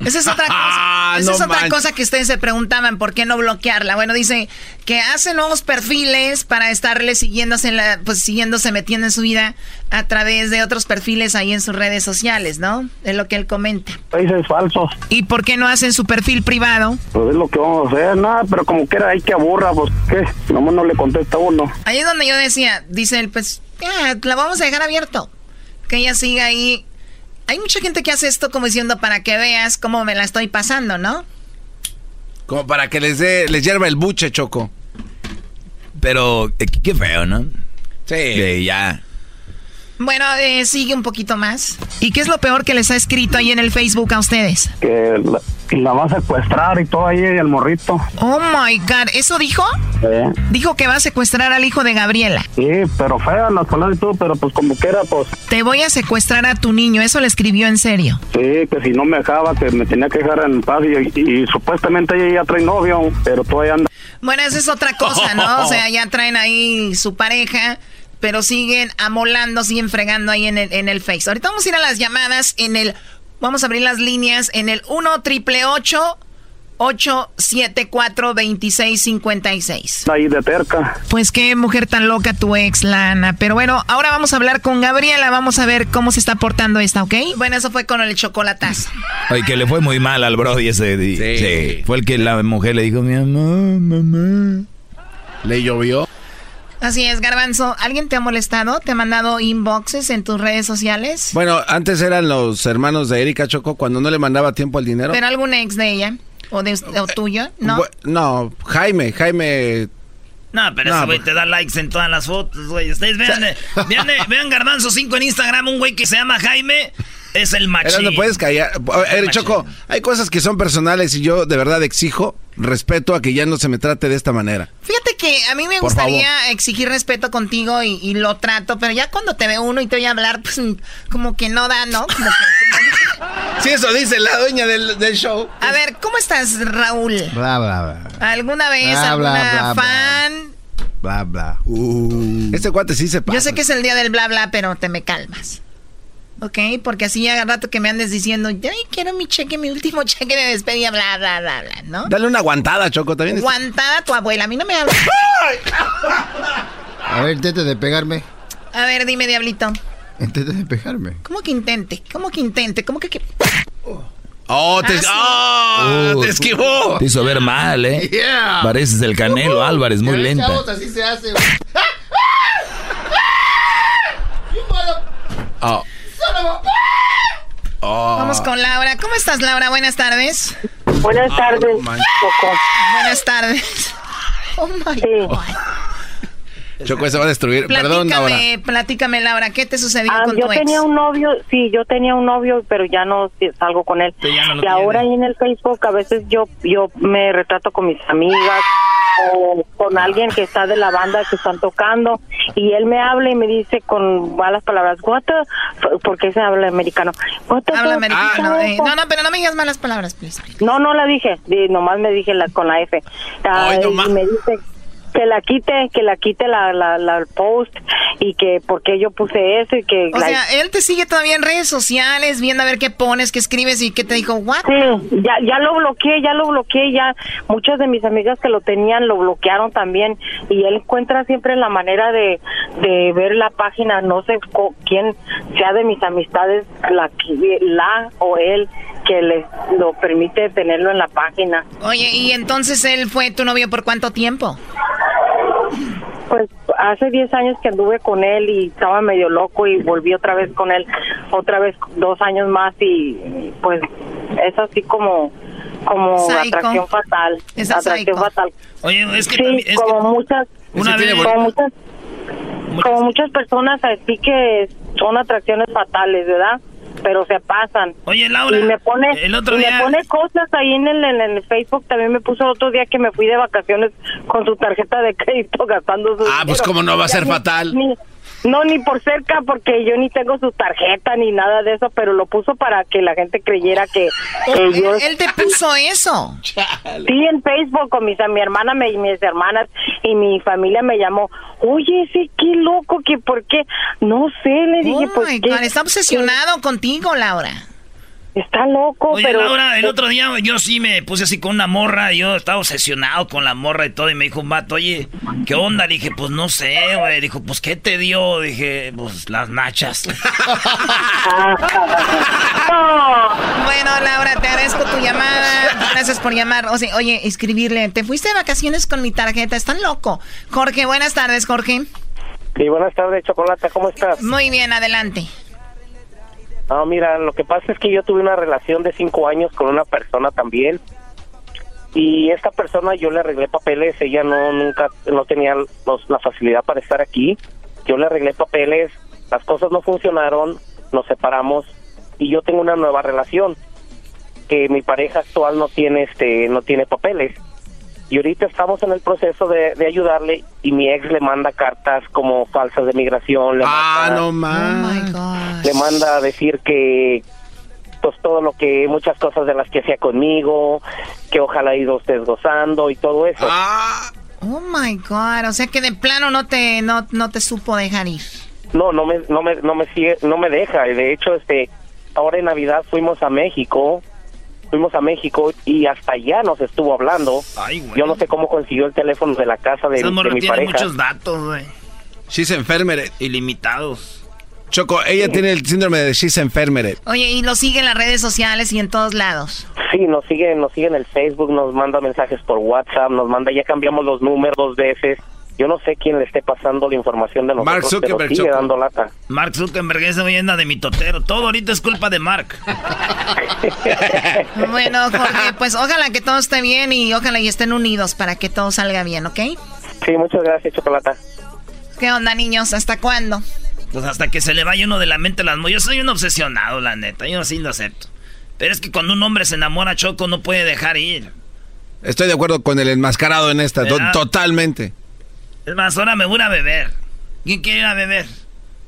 Esa es otra <laughs> cosa. Esa no es otra manches. cosa que ustedes se preguntaban, ¿por qué no bloquearla? Bueno, dice que hace nuevos perfiles para estarle siguiéndose, en la, pues siguiéndose, metiendo en su vida a través de otros perfiles ahí en sus redes sociales, ¿no? Es lo que él comenta. Faces falsos. ¿Y por qué no hacen su perfil privado? Pues es lo que vamos a hacer, nada, pero como que era ahí que aburra, pues qué, nomás no le contesta uno. Ahí es donde yo decía, dice él, pues, ya, la vamos a dejar abierto. Que ella siga ahí. Hay mucha gente que hace esto como diciendo para que veas cómo me la estoy pasando, ¿no? Como para que les dé, les hierva el buche, Choco. Pero eh, qué feo, ¿no? Sí. Que ya. Bueno, eh, sigue un poquito más. ¿Y qué es lo peor que les ha escrito ahí en el Facebook a ustedes? Que la, va a secuestrar y todo ahí el morrito. Oh my God, ¿eso dijo? Eh, Dijo que va a secuestrar al hijo de Gabriela. sí, pero fea las palabras y todo, pero pues como que era, pues Te voy a secuestrar a tu niño, eso le escribió en serio. sí, que si no me dejaba, que me tenía que dejar en paz y, y- y supuestamente ella ya trae novio, pero todavía anda. Bueno, esa es otra cosa, ¿no? O sea, ya traen ahí su pareja, pero siguen amolando, siguen fregando ahí en el, en el Face. Ahorita vamos a ir a las llamadas en el... Vamos a abrir las líneas en el 1 triple 874 2656 ahí de terca. Pues qué mujer tan loca tu ex, Lana. Pero bueno, ahora vamos a hablar con Gabriela. Vamos a ver cómo se está portando esta, ¿ok? Bueno, eso fue con el chocolatazo. Oye, que le fue muy mal al Brody ese. di- Sí. Fue el que la mujer le dijo, mi amor, mamá. Le llovió. Así es, Garbanzo. ¿Alguien te ha molestado? ¿Te ha mandado inboxes en tus redes sociales? Bueno, antes eran los hermanos de Erika Choco cuando no le mandaba tiempo al dinero. ¿Pero algún ex de ella? ¿O, de, o tuyo? ¿No? No, Jaime, Jaime. No, pero No, ese güey te da likes en todas las fotos, güey. Ustedes vean, <laughs> eh, vean, eh, vean Garbanzo 5 en Instagram, un güey que se llama Jaime, es el Era, machín. no puedes callar. A ver, Choco, hay cosas que son personales y yo de verdad exijo respeto a que ya no se me trate de esta manera. Fíjate que a mí me Por gustaría exigir respeto contigo y, y lo trato, pero ya cuando te ve uno y te oye hablar, pues como que no da, ¿no? Como que- <laughs> Sí, eso dice la dueña del, del show. A ver, ¿cómo estás, Raúl? Bla, bla, bla. ¿Alguna vez Bla, alguna bla, bla. fan? Bla, bla. Este cuate sí se pasa. Yo sé que es el día del bla bla, pero te me calmas. ¿Ok? Porque así ya rato que me andes diciendo, ay, quiero mi cheque, mi último <laughs> cheque de despedida, bla, bla, bla, bla, ¿no? Dale una aguantada, Choco, también. Aguantada tu abuela, a mí no me habla. A ver, intente de pegarme. A ver, dime, diablito. Intente de pegarme. ¿Cómo que intente? ¿Cómo que intente? ¿Cómo que...? que... Oh, te, Ah, oh, te esquivó. Te hizo ver mal, ¿eh? Yeah. Pareces el Canelo Álvarez, muy Ya ves, lenta. chavos, así se hace. Oh. <laughs> Oh. Vamos con Laura. ¿Cómo estás, Laura? Buenas tardes. Buenas tardes, Choco. Buenas tardes. Oh, my God. Choco, se va a destruir. Perdón, ahora. Platícame, platícame, Laura, ¿qué te sucedió Ah, con yo tu ex? tenía un novio, sí, yo tenía un novio, pero ya no salgo con él. ya no lo y ahora ahí en el Facebook a veces yo yo me retrato con mis amigas o con alguien que está de la banda que están tocando y él me habla y me dice con malas palabras, what the f-", porque se habla americano. What the Habla americano. Ah, eh. No, no, pero no me digas malas palabras, please. No, no la dije, di- nomás me dije la, con la F. Ah, Ay, no y me dice, que la quite, que la quite la, la, la post y que porque yo puse eso y que... O sea, él te sigue todavía en redes sociales, viendo a ver qué pones, qué escribes y qué te dijo, ¿what? Sí, ya, ya lo bloqueé, ya lo bloqueé, ya muchas de mis amigas que lo tenían lo bloquearon también y él encuentra siempre la manera de, de ver la página, no sé quién sea de mis amistades, la, la o él que le lo permite tenerlo en la página. Oye, ¿y entonces él fue tu novio por cuánto tiempo? Pues hace 10 años que anduve con él y estaba medio loco y volví otra vez con él, otra vez dos años más y pues es así como como atracción fatal. atracción fatal. Oye, es que sí, como muchas una vez, como muchas como muchas personas así que son atracciones fatales, ¿verdad? Pero se pasan. Oye, Laura, y me pone, el otro y día... me pone cosas ahí en el, en el Facebook, también me puso otro día que me fui de vacaciones con su tarjeta de crédito <laughs> gastando su Ah, pues cómo no va a ser fatal. No, ni por cerca, porque yo ni tengo su tarjeta ni nada de eso, pero lo puso para que la gente creyera que, yo... ¿Él te puso eso? Sí, en Facebook con mis, mi hermana y mis hermanas y mi familia me llamó. Oye, sí, qué loco, que por qué... No sé, le dije, oh pues... God, está obsesionado contigo, Laura. Está loco, Oye, pero... Laura, el otro día yo sí me puse así con una morra, yo estaba obsesionado con la morra y todo, y me dijo un vato, oye, ¿qué onda? Dije, pues no sé, güey. Dijo, pues, ¿qué te dio? Dije, pues, las nachas. <laughs> Bueno, Laura, te agradezco tu llamada. Gracias por llamar. O sea, oye, escribirle, te fuiste de vacaciones con mi tarjeta, están loco. Jorge, buenas tardes, Jorge. Sí, buenas tardes, Chocolata, ¿cómo estás? Muy bien, adelante. No, mira, lo que pasa es que yo tuve una relación de cinco años con una persona también. Y esta persona yo le arreglé papeles, ella no nunca no tenía los- la facilidad para estar aquí. Yo le arreglé papeles, las cosas no funcionaron, nos separamos y yo tengo una nueva relación que mi pareja actual no tiene este no tiene papeles. Y ahorita estamos en el proceso de, de ayudarle y mi ex le manda cartas como falsas de migración. Le Ah, manda- no más. le manda a decir que pues todo lo que muchas cosas de las que hacía conmigo que ojalá ido usted gozando y todo eso Oh my God, o sea que de plano no te, no, no te supo dejar ir. no no me no me no me sigue no me deja y de hecho este ahora en navidad fuimos a México fuimos a México y hasta allá nos estuvo hablando yo no sé cómo consiguió el teléfono de la casa de, de mi tiene pareja muchos datos, güey. She's enfermeret. Ilimitados. Choco, ella tiene el síndrome de she's enfermeret. Oye, y lo sigue en las redes sociales y en todos lados. Sí, nos sigue, nos sigue en el Facebook, nos manda mensajes por WhatsApp, nos manda, ya cambiamos los números dos veces. Yo no sé quién le esté pasando la información de nosotros, Mark Zuckerberg, pero sigue dando lata. Mark Zuckerberg es leyenda de mi totero. Todo ahorita es culpa de Mark. <laughs> Bueno, Jorge, pues ojalá que todo esté bien y ojalá y estén unidos para que todo salga bien, ¿ok? Sí, muchas gracias, Chocolata. ¿Qué onda, niños? ¿Hasta cuándo? Pues hasta que se le vaya uno de la mente las mujeres. Yo soy un obsesionado, la neta. Yo sí lo acepto. Pero es que cuando un hombre se enamora, Choco, no puede dejar ir. Estoy de acuerdo con el enmascarado en esta, totalmente. Es más, ahora me voy a beber. ¿Quién quiere ir a beber?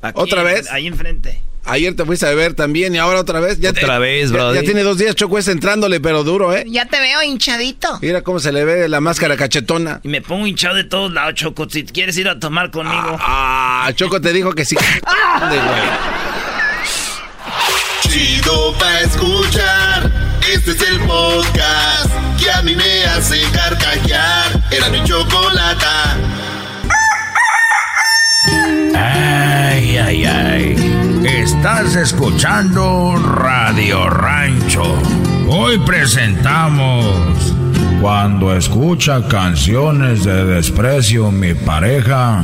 Aquí, ¿Otra vez? Ahí enfrente. Ayer te fuiste a beber también y ahora otra vez. Ya Otra te- vez, ya- brody. Ya, tiene dos días Choco es entrándole, pero duro, ¿eh? Ya te veo hinchadito. Mira cómo se le ve la máscara cachetona. Y me pongo hinchado de todos lados, Choco. Si quieres ir a tomar conmigo. Ah, Choco te dijo que sí. <laughs> Chido pa' escuchar. Este es el podcast que a mí me hace carcajear. Era mi chocolata. Ay, ay, ay. Estás escuchando Radio Rancho. Hoy presentamos. Cuando escucha canciones de desprecio mi pareja,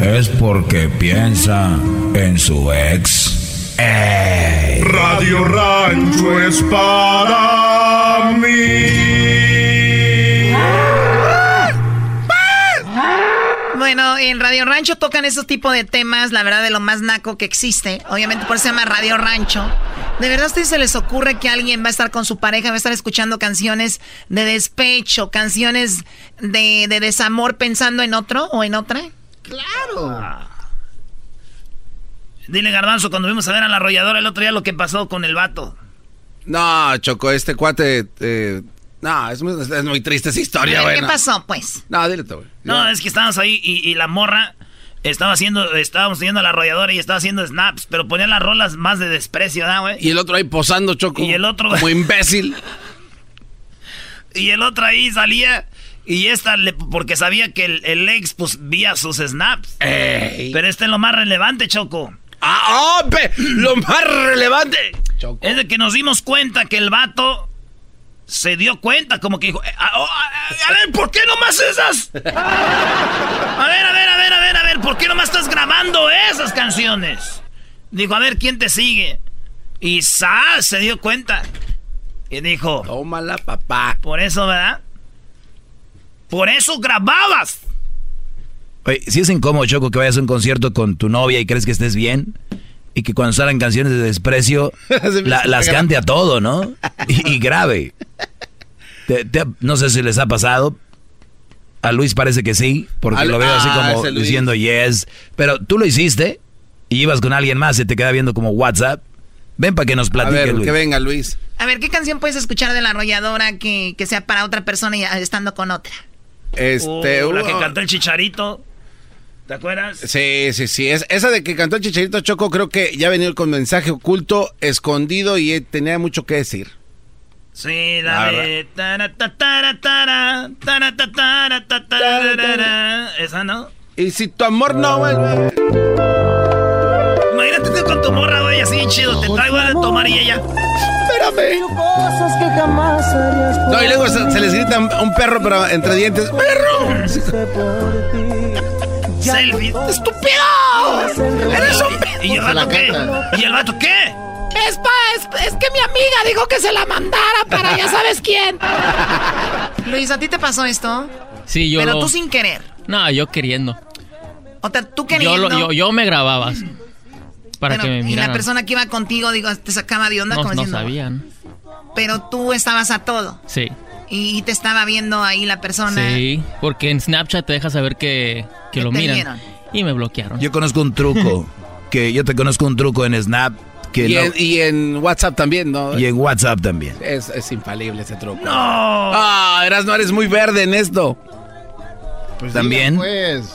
es porque piensa en su ex. Ey. Radio Rancho es para mí. Bueno, en Radio Rancho tocan esos tipos de temas, la verdad, de lo más naco que existe. Obviamente por eso se llama Radio Rancho. ¿De verdad a ustedes se les ocurre que alguien va a estar con su pareja, va a estar escuchando canciones de despecho, canciones de, de desamor pensando en otro o en otra? Claro. Dile, Garbanzo, cuando vimos a ver a la arrolladora el otro día lo que pasó con el vato. No, Choco, este cuate. eh, No, es muy, es muy triste esa historia, A güey. ¿Qué no. pasó, pues? No, dile tú, güey. No, es que estábamos ahí y, y la morra estaba haciendo, estábamos teniendo la arrolladora y estaba haciendo snaps, pero ponía las rolas más de desprecio, ¿verdad, güey? Y el otro ahí posando, Choco. Y el otro- Como <laughs> imbécil. Y el otro ahí salía y esta, le- porque sabía que el, el ex, pues, vía sus snaps. Ey. Pero este es lo más relevante, Choco. ¡Ah, oh, pe- lo más relevante! Es de que nos dimos cuenta que el vato se dio cuenta, como que dijo, "Eh, a, oh, a- a ver, ¿por qué nomás esas? A ver, a ver, a ver, a ver, a ver, ¿por qué nomás estás grabando esas canciones? Dijo, a ver, ¿quién te sigue? Y Sa se dio cuenta. Y dijo, tómala, papá. Por eso, ¿verdad? Por eso grababas. Oye, si es incómodo, Choco, que vayas a un concierto con tu novia y crees que estés bien y que cuando salgan canciones de desprecio <laughs> la- las cante a todo, ¿no? Y, y <laughs> grave. Te- te- no sé si les ha pasado. A Luis parece que sí, porque Al- lo veo así ah, como diciendo yes. Pero tú lo hiciste y ibas con alguien más y te queda viendo como WhatsApp. Ven para que nos A platique, ver, Luis. que venga, Luis. A ver, ¿qué canción puedes escuchar de la arrolladora que, que sea para otra persona y estando con otra? Este. Oh, la que cantó el chicharito. ¿Te acuerdas? Sí, sí, sí. Es, esa de que cantó el Chicharito Choco, creo que ya venía con mensaje oculto, escondido y eh, tenía mucho que decir. Sí, la La de... Esa, ¿no? Y si tu amor no vuelve. Imagínate tú con tu morra, güey, así chido. Te traigo a tomar y ella... Espérame. No, y luego se, se les grita un perro, pero entre dientes. ¡Perro! Selfie. ¡Estúpido! ¡Eres un... ¿Y el vato qué? ¿Y el vato qué? Es, pa, es, es que mi amiga dijo que se la mandara para ya sabes quién. <laughs> Luis, ¿a ti te pasó esto? Sí, yo Pero lo- tú sin querer. No, yo queriendo. O sea, tú Yo, queriendo. lo- yo, yo me grababa para Bueno, que me y miraran. la persona que iba contigo, digo, te sacaba de onda no, como no diciendo. sabían. Pero tú estabas a todo. Sí. Y, te estaba viendo ahí la persona. Sí, porque en Snapchat te deja saber que, que lo miran. vieron. Y me bloquearon. Yo conozco un truco, <laughs> que yo te conozco un truco en Snap, que Y, no- en, y en WhatsApp también, ¿no? y en WhatsApp también. Es, es infalible ese truco. ¡No! Ah, eras no eres muy verde en esto. Pues También. diga, pues.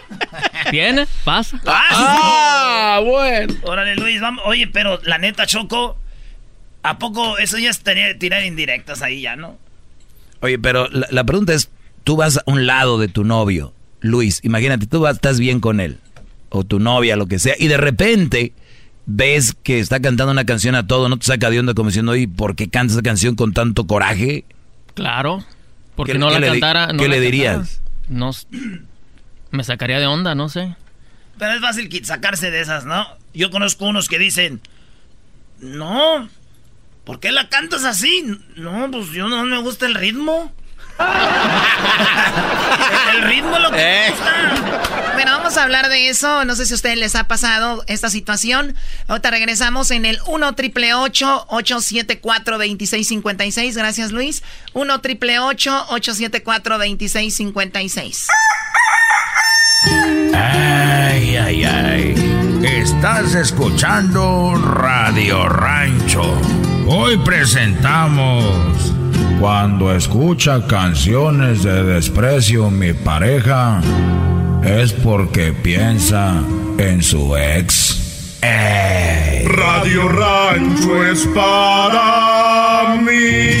¿Viene? ¿Pasa? Ah, bueno. Órale, Luis, vamos. Oye, pero la neta, Choco, ¿a poco eso ya es tener- tirar indirectas ahí ya, no? Oye, pero la, la pregunta es, tú vas a un lado de tu novio, Luis, imagínate, tú vas- estás bien con él, o tu novia, lo que sea, y de repente ves que está cantando una canción a todo, no te saca de onda como diciendo, oye, ¿por qué canta esa canción con tanto coraje? Claro. Porque ¿Qué- no qué la le cantara. no qué la le cantara. dirías? No. Me sacaría de onda, no sé. Pero es fácil sacarse de esas, ¿no? Yo conozco unos que dicen, no, ¿por qué la cantas así? No, pues yo no me gusta el ritmo. <laughs> el ritmo es lo que me gusta. Bueno, vamos a hablar de eso. No sé si a ustedes les ha pasado esta situación. Ahorita regresamos en el 1 triple 874 2656. Gracias, Luis. 1 triple 874 2656. Ay, ay, ay. Estás escuchando Radio Rancho. Hoy presentamos. Cuando escucha canciones de desprecio mi pareja, es porque piensa en su ex. Ey. Radio Rancho es para mí.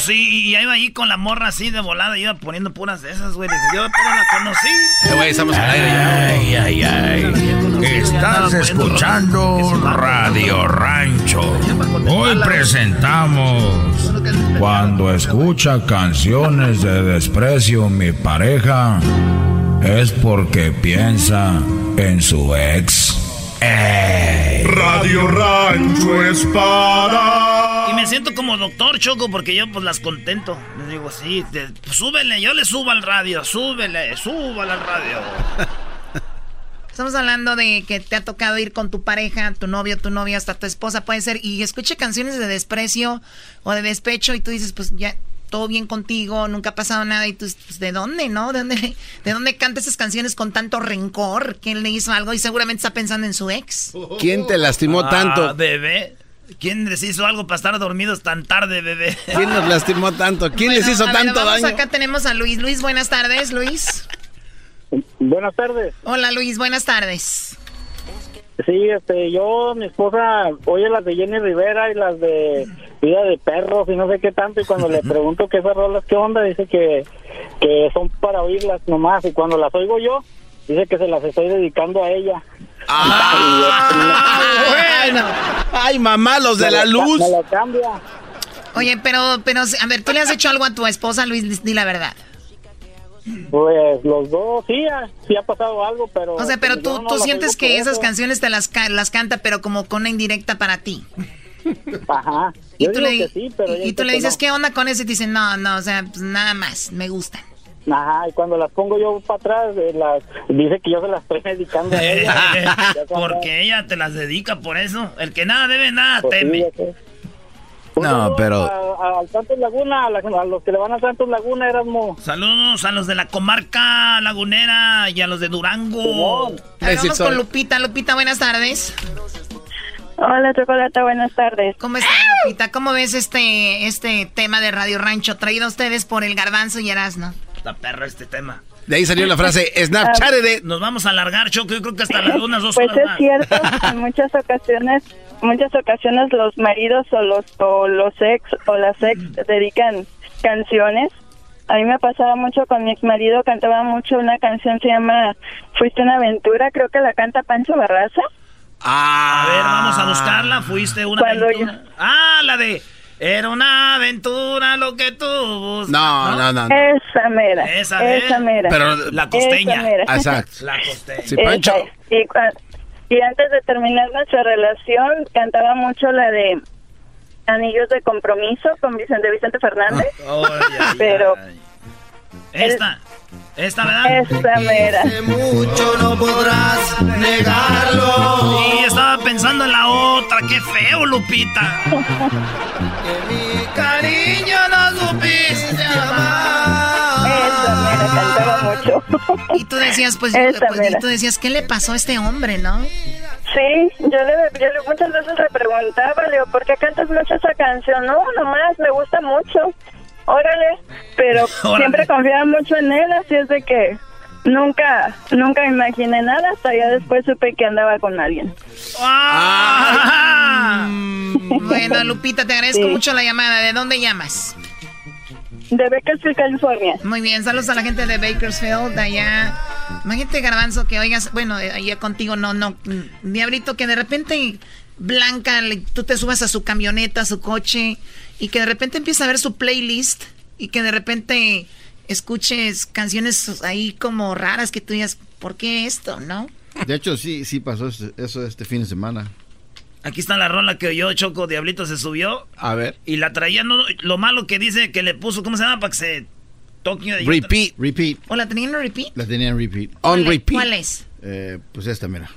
Sí, y iba ahí con la morra así de volada, iba poniendo puras de esas, güey. Yo apenas la conocí. Eh, güey, estamos al aire. Ay, ay, ay. Estás escuchando Radio Rancho. Hoy presentamos Cuando escucha canciones de desprecio mi pareja es porque piensa en su ex. Radio Rancho es para. Siento como doctor Choco porque yo pues las contento. Les digo, sí, te- pues, súbele, yo le subo al radio, súbele, súbale al radio. <laughs> Estamos hablando de que te ha tocado ir con tu pareja, tu novio, tu novia, hasta tu esposa, puede ser, y escuche canciones de desprecio o de despecho y tú dices, pues ya, todo bien contigo, nunca ha pasado nada, y tú, pues, ¿de dónde, no? ¿De dónde, <laughs> ¿De dónde canta esas canciones con tanto rencor? ¿Quién le hizo algo? Y seguramente está pensando en su ex. ¿Quién te lastimó Ah, tanto? bebé. ¿Quién les hizo algo para estar dormidos tan tarde, bebé? ¿Quién nos lastimó tanto? ¿Quién les hizo a ver, tanto vamos, daño? Acá tenemos a Luis. Luis, buenas tardes, Luis. Buenas tardes. Hola, Luis, buenas tardes. Sí, este, yo, mi esposa, oye las de Jenny Rivera y las de Vida de Perros y no sé qué tanto, y cuando le <laughs> pregunto qué esas rolas, qué onda, dice que, que son para oírlas nomás, y cuando las oigo yo, dice que se las estoy dedicando a ella. Bueno. Ay, mamá, los de la luz. Me lo cambia. Oye, pero, pero, a ver, ¿tú le has hecho algo a tu esposa, Luis? Di la verdad. Pues los dos, sí, ha- sí ha pasado algo, pero... O sea, pero yo tú, no tú sientes que esas eso. canciones te las, las canta, pero como con una indirecta para ti. Ajá. Y Yo tú, digo le, que sí, pero ella y tú dice le que dices, no. ¿qué onda con eso? Y te dicen, no, no, o sea, pues nada más, me gustan. Ajá, y cuando las pongo yo para atrás, eh, las, dice que yo se las estoy dedicando a <laughs> ella. Porque ella te las dedica por eso. El que nada debe, nada Pues teme. sé. No, pero A- Al Santos Laguna, a, la- a los que le van a Santos Laguna, Erasmo. Saludos a los de la comarca lagunera y a los de Durango. Vamos con Lupita. Lupita, buenas tardes. Hola, Chocolata, buenas tardes. ¿Cómo estás, Lupita? ¿Cómo ves este, este tema de Radio Rancho traído a ustedes por el Garbanzo y Erasno? Está perro este tema. De ahí salió la frase Snapchat de... Nos vamos a alargar, Choco. Yo creo que hasta <laughs> las unas dos Pues horas es más. cierto, en muchas ocasiones, muchas ocasiones los maridos o los o los ex o las ex dedican canciones. A mí me pasaba mucho con mi ex marido, cantaba mucho una canción se llama Fuiste una aventura, creo que la canta Pancho Barraza. A ver, vamos a buscarla. Fuiste una aventura. Ah, la de. Era una aventura lo que tú buscas. No, no, no. no. Esa mera. Esa, ¿eh? mera. Pero- La costeña. Esa mera. Exacto. La costeña. Sí, Pancho. Esa. Y, y antes de terminar nuestra relación, cantaba mucho la de Anillos de Compromiso con Vicente Vicente Fernández. Ay, ay, Pero. Esta. Esta, ¿verdad? esa mera. Mucho no podrás negarlo. Sí, estaba pensando en la otra. Qué feo, Lupita. Mi cariño no supiste amar. Mera cantaba mucho. Y tú decías, pues, pues, y tú decías, ¿qué le pasó a este hombre, no? Sí, yo le, yo le muchas veces le preguntaba, le digo, ¿por qué cantas mucho esa canción? No, nomás, me gusta mucho. Órale, pero <laughs> Órale. siempre confiaba mucho en él, así es de que nunca, nunca imaginé nada, hasta ya después supe que andaba con alguien. Ah. <laughs> Bueno, Lupita, te agradezco Sí. mucho la llamada. ¿De dónde llamas? De Bakersfield, California. Muy bien, saludos a la gente de Bakersfield, de allá. Imagínate, Garbanzo, que oigas, bueno, eh, allá contigo no, no, mm, Diablito, que de repente Blanca, le- tú te subas a su camioneta, a su coche, y que de repente empieza a ver su playlist, y que de repente escuches canciones ahí como raras que tú digas, ¿por qué esto, no? De hecho, sí, sí pasó eso este fin de semana. Aquí está la rola que oyó Choco. Diablito se subió. A ver. Y la traía. No, lo malo que dice que le puso. ¿Cómo se llama? Para que se toque. Repeat. Repeat. ¿O la tenían en repeat? La tenían repeat. On ¿Cuál- repeat. ¿Cuál es? Eh, pues esta, mira.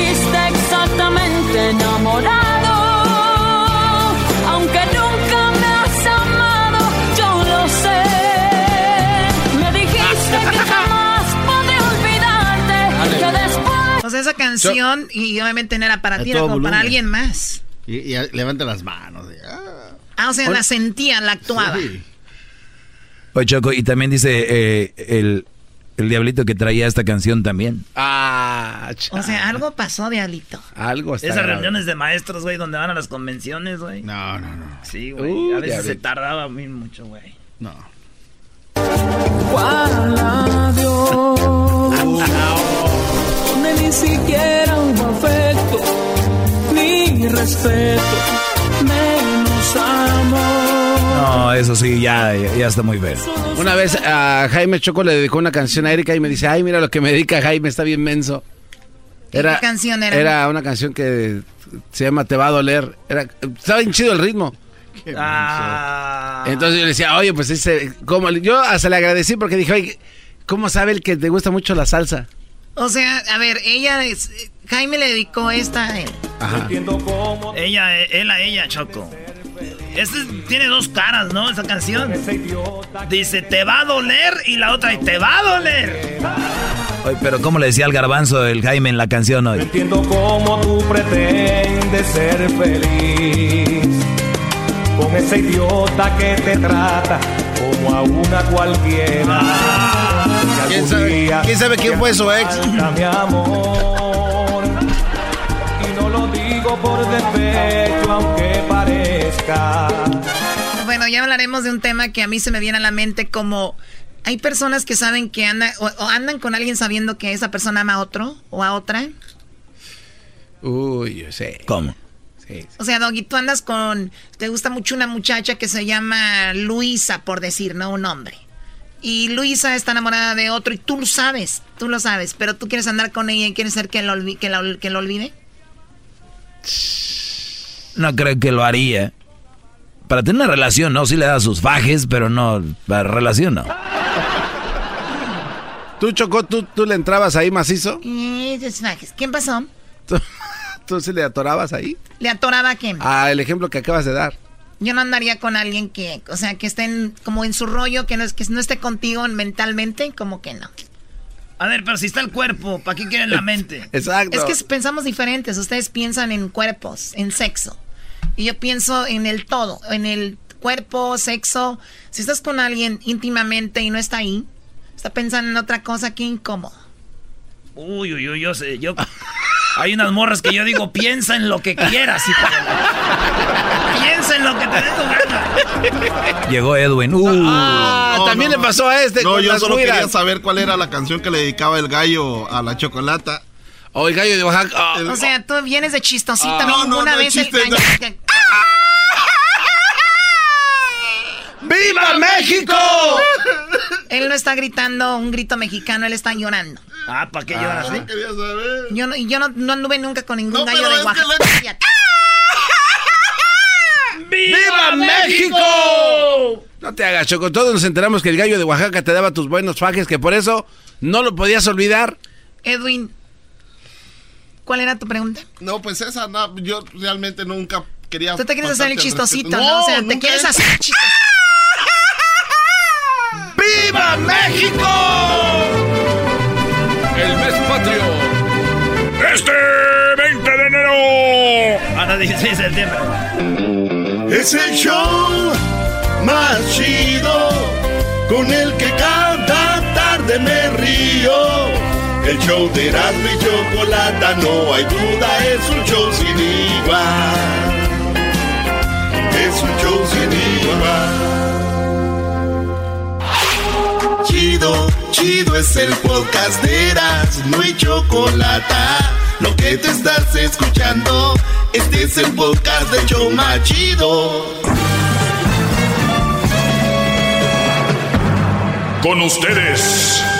Fingiste exactamente enamorado, aunque nunca me has amado, yo lo sé. Me dijiste que <laughs> jamás podré olvidarte, que después O sea, esa canción, y obviamente no era para ti, era como para volumen. alguien más. Y, y levanta las manos. y, ah, Ah, o sea, la sentía, la actuaba. sí. Oye, Choco, y también dice eh, el, el diablito que traía esta canción también. Ah, O sea, algo pasó, Diablito. Algo está Esas grave. reuniones de maestros, güey, donde van a las convenciones, güey. No, no, no. Sí, güey. Uh, a veces se tardaba muy mucho, güey. No. ¿Cuál adiós? Donde ni siquiera hubo afecto, ni respeto, menos amor. No, eso sí, ya, ya, ya está muy bien. Una vez a Jaime Choco le dedicó una canción a Erika y me dice, ay, mira lo que me dedica Jaime, está bien menso. Era, ¿Qué canción era? Era una canción que se llama Te va a doler. Era, estaba bien chido el ritmo. Ah. Entonces yo le decía, oye, pues ese, ¿cómo? Yo hasta le agradecí porque dije, oye, ¿cómo sabe el que te gusta mucho la salsa? O sea, a ver, ella es- Jaime le dedicó esta a él. Ajá. Ella, él a ella, Choco. Este tiene dos caras, ¿no? Esa canción. Dice, te va a doler y la otra, te va a doler. Oye, pero ¿cómo le decía al garbanzo el Jaime en la canción hoy? Entiendo cómo tú pretendes ser feliz con ese idiota que te trata como a una cualquiera. Que ¿Quién sabe- quién sabe quién fue su ex? te falta, Mi amor. Y no lo digo por despecho, aunque Bueno, ya hablaremos de un tema que a mí se me viene a la mente como hay personas que saben que andan o, o andan con alguien sabiendo que esa persona ama a otro o a otra. Uy, yo sé. ¿Cómo? Sí. O sea, Doggy, tú andas con te gusta mucho una muchacha que se llama Luisa, por decir, no un hombre. Y Luisa está enamorada de otro y tú lo sabes, tú lo sabes, pero tú quieres andar con ella y quieres ser que lo, que la- que lo olvide. No creo que lo haría. Para tener una relación, no, sí le da sus fajes, pero no, para relación no. ¿Tú, Choco, tú, tú le entrabas ahí macizo? Eh, desfajes. ¿Quién pasó? ¿Tú, <laughs> tú sí le atorabas ahí? ¿Le atoraba a quién? Ah, el ejemplo que acabas de dar. Yo no andaría con alguien que, o sea, que esté en- como en su rollo, que no, es, que no esté contigo mentalmente, como que no. A ver, pero si está el cuerpo, ¿para qué quieren la <laughs> mente? Exacto. Es que pensamos diferentes. Ustedes piensan en cuerpos, en sexo. Y yo pienso en el todo, en el cuerpo, sexo. Si estás con alguien íntimamente y no está ahí, está pensando en otra cosa, qué incómodo. Uy, uy, uy, yo sé, yo... Hay unas morras que yo digo, piensa en lo que quieras, la- Piensa en lo que te dé tu gana. Llegó Edwin. Uh. Ah, No, también no, le pasó a este No, con yo las solo güiras. quería saber cuál era la canción que le dedicaba el gallo a la chocolata. O el gallo de Oaxaca. ah. O sea, tú vienes de chistosita, Ah, no, no, ninguna no, vez el chiste, gallo- ¡Viva México! <laughs> Él no está gritando un grito mexicano, él está llorando. Ah, ¿para qué lloras? Yo no quería saber. Yo no, yo no, no anduve nunca con ningún No, gallo de Oaxaca. ¡Viva México! No te hagas, Choco. Todos nos enteramos que el gallo de Oaxaca te daba tus buenos fajes, que por eso no lo podías olvidar. Edwin, ¿cuál era tu pregunta? No, pues esa, no, yo realmente nunca quería. Tú te quieres hacer el chistosito. ¿no? O sea, te quieres he- hacer el chistosito. <laughs> ¡Viva México! El mes patrio. Este 20 de enero. Ah, no, 16 de septiembre. Es el show más chido con el que cada tarde me río. El show de Erasmo y Chocolata, no hay duda, es un show sin igual. Es un show sin igual. Chido, chido es el podcast de Erasmo y Chocolata. Lo que te estás escuchando, este es el podcast de Choma Chido. Con ustedes.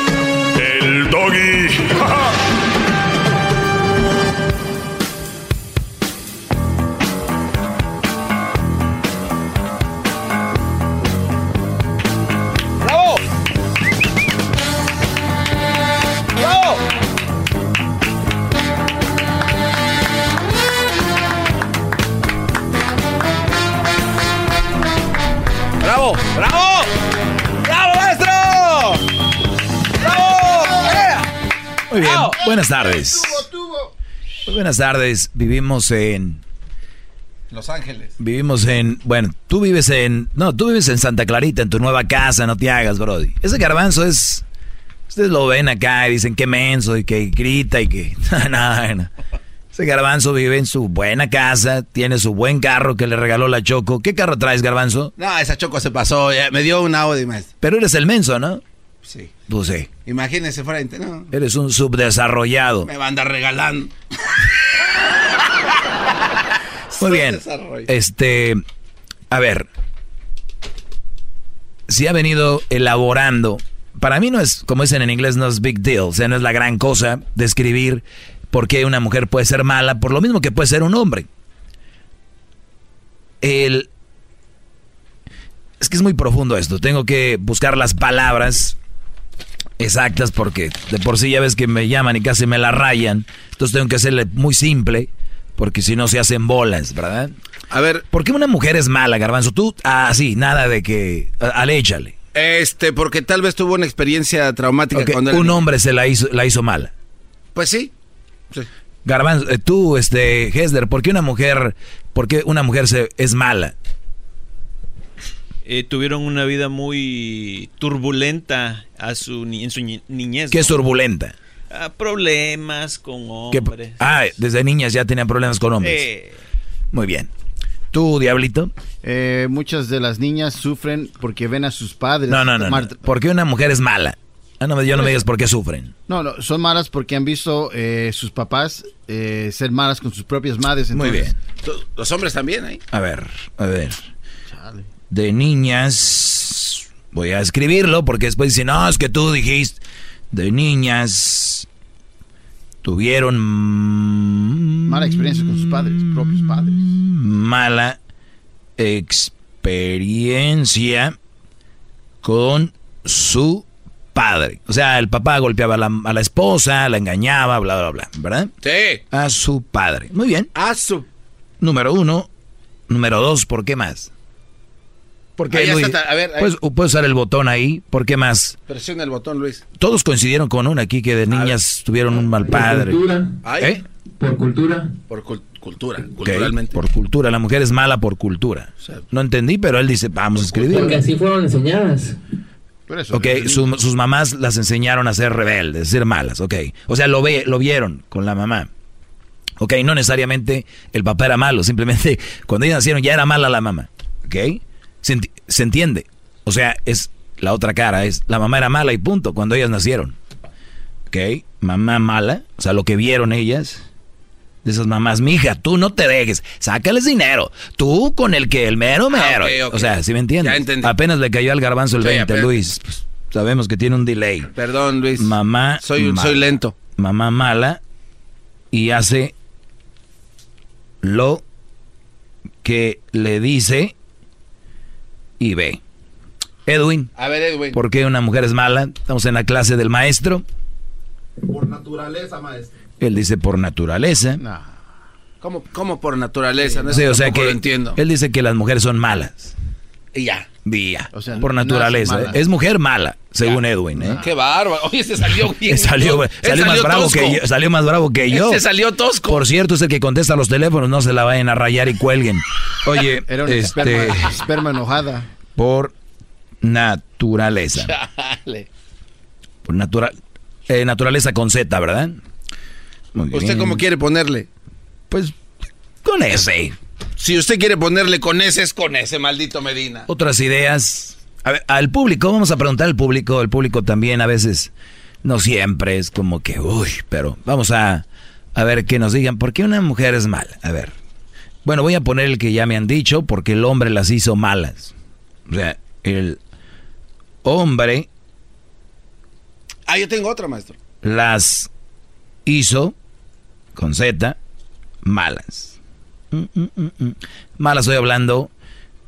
Muy bien, buenas tardes. Muy buenas tardes. Vivimos en Los Ángeles. Vivimos en. Bueno, tú vives en. No, tú vives en Santa Clarita, en tu nueva casa, no te hagas, Brody. Ese garbanzo es. Ustedes lo ven acá y dicen que menso y que grita y que. <laughs> no, no. Ese garbanzo vive en su buena casa, tiene su buen carro que le regaló la Choco. ¿Qué carro traes, garbanzo? No, esa choco se pasó, ya me dio un Audi, maestro. Pero eres el menso, ¿no? Sí. Pues sí. Imagínese frente, ¿no? Eres un subdesarrollado. Me va a andar regalando. <laughs> Muy bien. Este, a ver, si ha venido elaborando, para mí no es, como dicen en inglés, no es big deal, o sea, no es la gran cosa describir por qué una mujer puede ser mala, por lo mismo que puede ser un hombre. El, es que es muy profundo esto, tengo que buscar las palabras exactas porque de por sí ya ves que me llaman y casi me la rayan, entonces tengo que hacerle muy simple porque si no se hacen bolas, ¿verdad? A ver. ¿Por qué una mujer es mala, Garbanzo? Tú, ah, sí, nada de que. Ale, échale. Este, porque tal vez tuvo una experiencia traumática Ok, cuando era un hombre se la hizo, la hizo mala. Pues sí. Garbanzo, eh, tú, este, Hesler, ¿por qué una mujer, por qué una mujer se, es mala? Eh, tuvieron una vida muy turbulenta a su ni- en su ni- niñez. ¿Qué es turbulenta? Ah, problemas con ¿Qué- hombres. ah, desde niñas ya tenían problemas con hombres. Eh, Muy bien. ¿Tú, Diablito? Eh, muchas de las niñas sufren porque ven a sus padres. No, no, no. no. ¿Por qué una mujer es mala? Ah, no, yo no me digas por qué sufren. No, no, son malas porque han visto eh, sus papás eh, ser malas con sus propias madres. Muy To- Los hombres también ahí. A ver, a ver. De niñas. Voy a escribirlo porque después dicen, no, es que tú dijiste. De niñas. Tuvieron. Mala experiencia con sus padres, propios padres. Mala experiencia con su padre. O sea, el papá golpeaba a la, a la esposa, la engañaba, bla, bla, bla. ¿Verdad? Sí. A su padre. Muy bien. A su. Número uno. Número dos, ¿por qué más? ¿Por qué, Ahí está, Luis? ta- a ver, ahí. Puedes, puedes usar el botón ahí. ¿Por qué más? Presiona el botón, Luis. Todos coincidieron con una aquí que de niñas tuvieron un mal padre. Ay. ¿Eh? Por cultura. Por cul- cultura, culturalmente. Por cultura. La mujer es mala por cultura. No entendí, pero él dice, vamos a escribir. Porque así fueron enseñadas. Ok, su- sus mamás las enseñaron a ser rebeldes, a ser malas, ok. O sea, lo, ve, lo vieron con la mamá. Ok, no necesariamente el papá era malo, simplemente <laughs> cuando ellos nacieron ya era mala la mamá. Ok, se, enti- se entiende. O sea, es la otra cara, es la mamá era mala y punto, cuando ellas nacieron. Ok, mamá mala, o sea, lo que vieron ellas. De esas mamás, mija, tú no te dejes, sácales dinero. Tú con el que el mero mero. ok, ok. O sea, ¿sí me entiendes? Ya entendí. Apenas le cayó al garbanzo el Sí, 20, apenas. Luis. Pues, sabemos que tiene un delay. Perdón, Luis. Mamá. Soy, mala. soy lento. Mamá mala y hace lo que le dice y ve. Edwin, A ver, Edwin. ¿por qué una mujer es mala? Estamos en la clase del maestro. Por naturaleza, maestro. Él dice por naturaleza. ¿Cómo, cómo por naturaleza? No Sí, o sea que lo entiendo. él dice que las mujeres son malas. Y ya. O sea, por naturaleza. Es mujer mala, según Edwin. ¿eh? Qué bárbaro. <laughs> Oye, se salió <laughs> bien. Salió, más bravo tosco. que yo, salió más bravo que yo. Este salió tosco. Por cierto, es el que contesta los teléfonos, no se la vayan a rayar y cuelguen. Oye, <laughs> Era una este, esperma, esperma enojada. por naturaleza. Chale. Por natural, eh, naturaleza con Z, ¿verdad? Muy ¿Usted bien. cómo quiere ponerle? Pues con ese. Si usted quiere ponerle con ese, es con ese, maldito Medina. Otras ideas. A ver, al público, vamos a preguntar al público. El público también a veces, no siempre, es como que, uy, pero vamos a, a ver que nos digan, ¿por qué una mujer es mala? A ver. Bueno, voy a poner el que ya me han dicho, porque el hombre las hizo malas. O sea, el hombre Ah, yo tengo otra, maestro. las hizo, con Z, malas. Mm. Malas estoy hablando,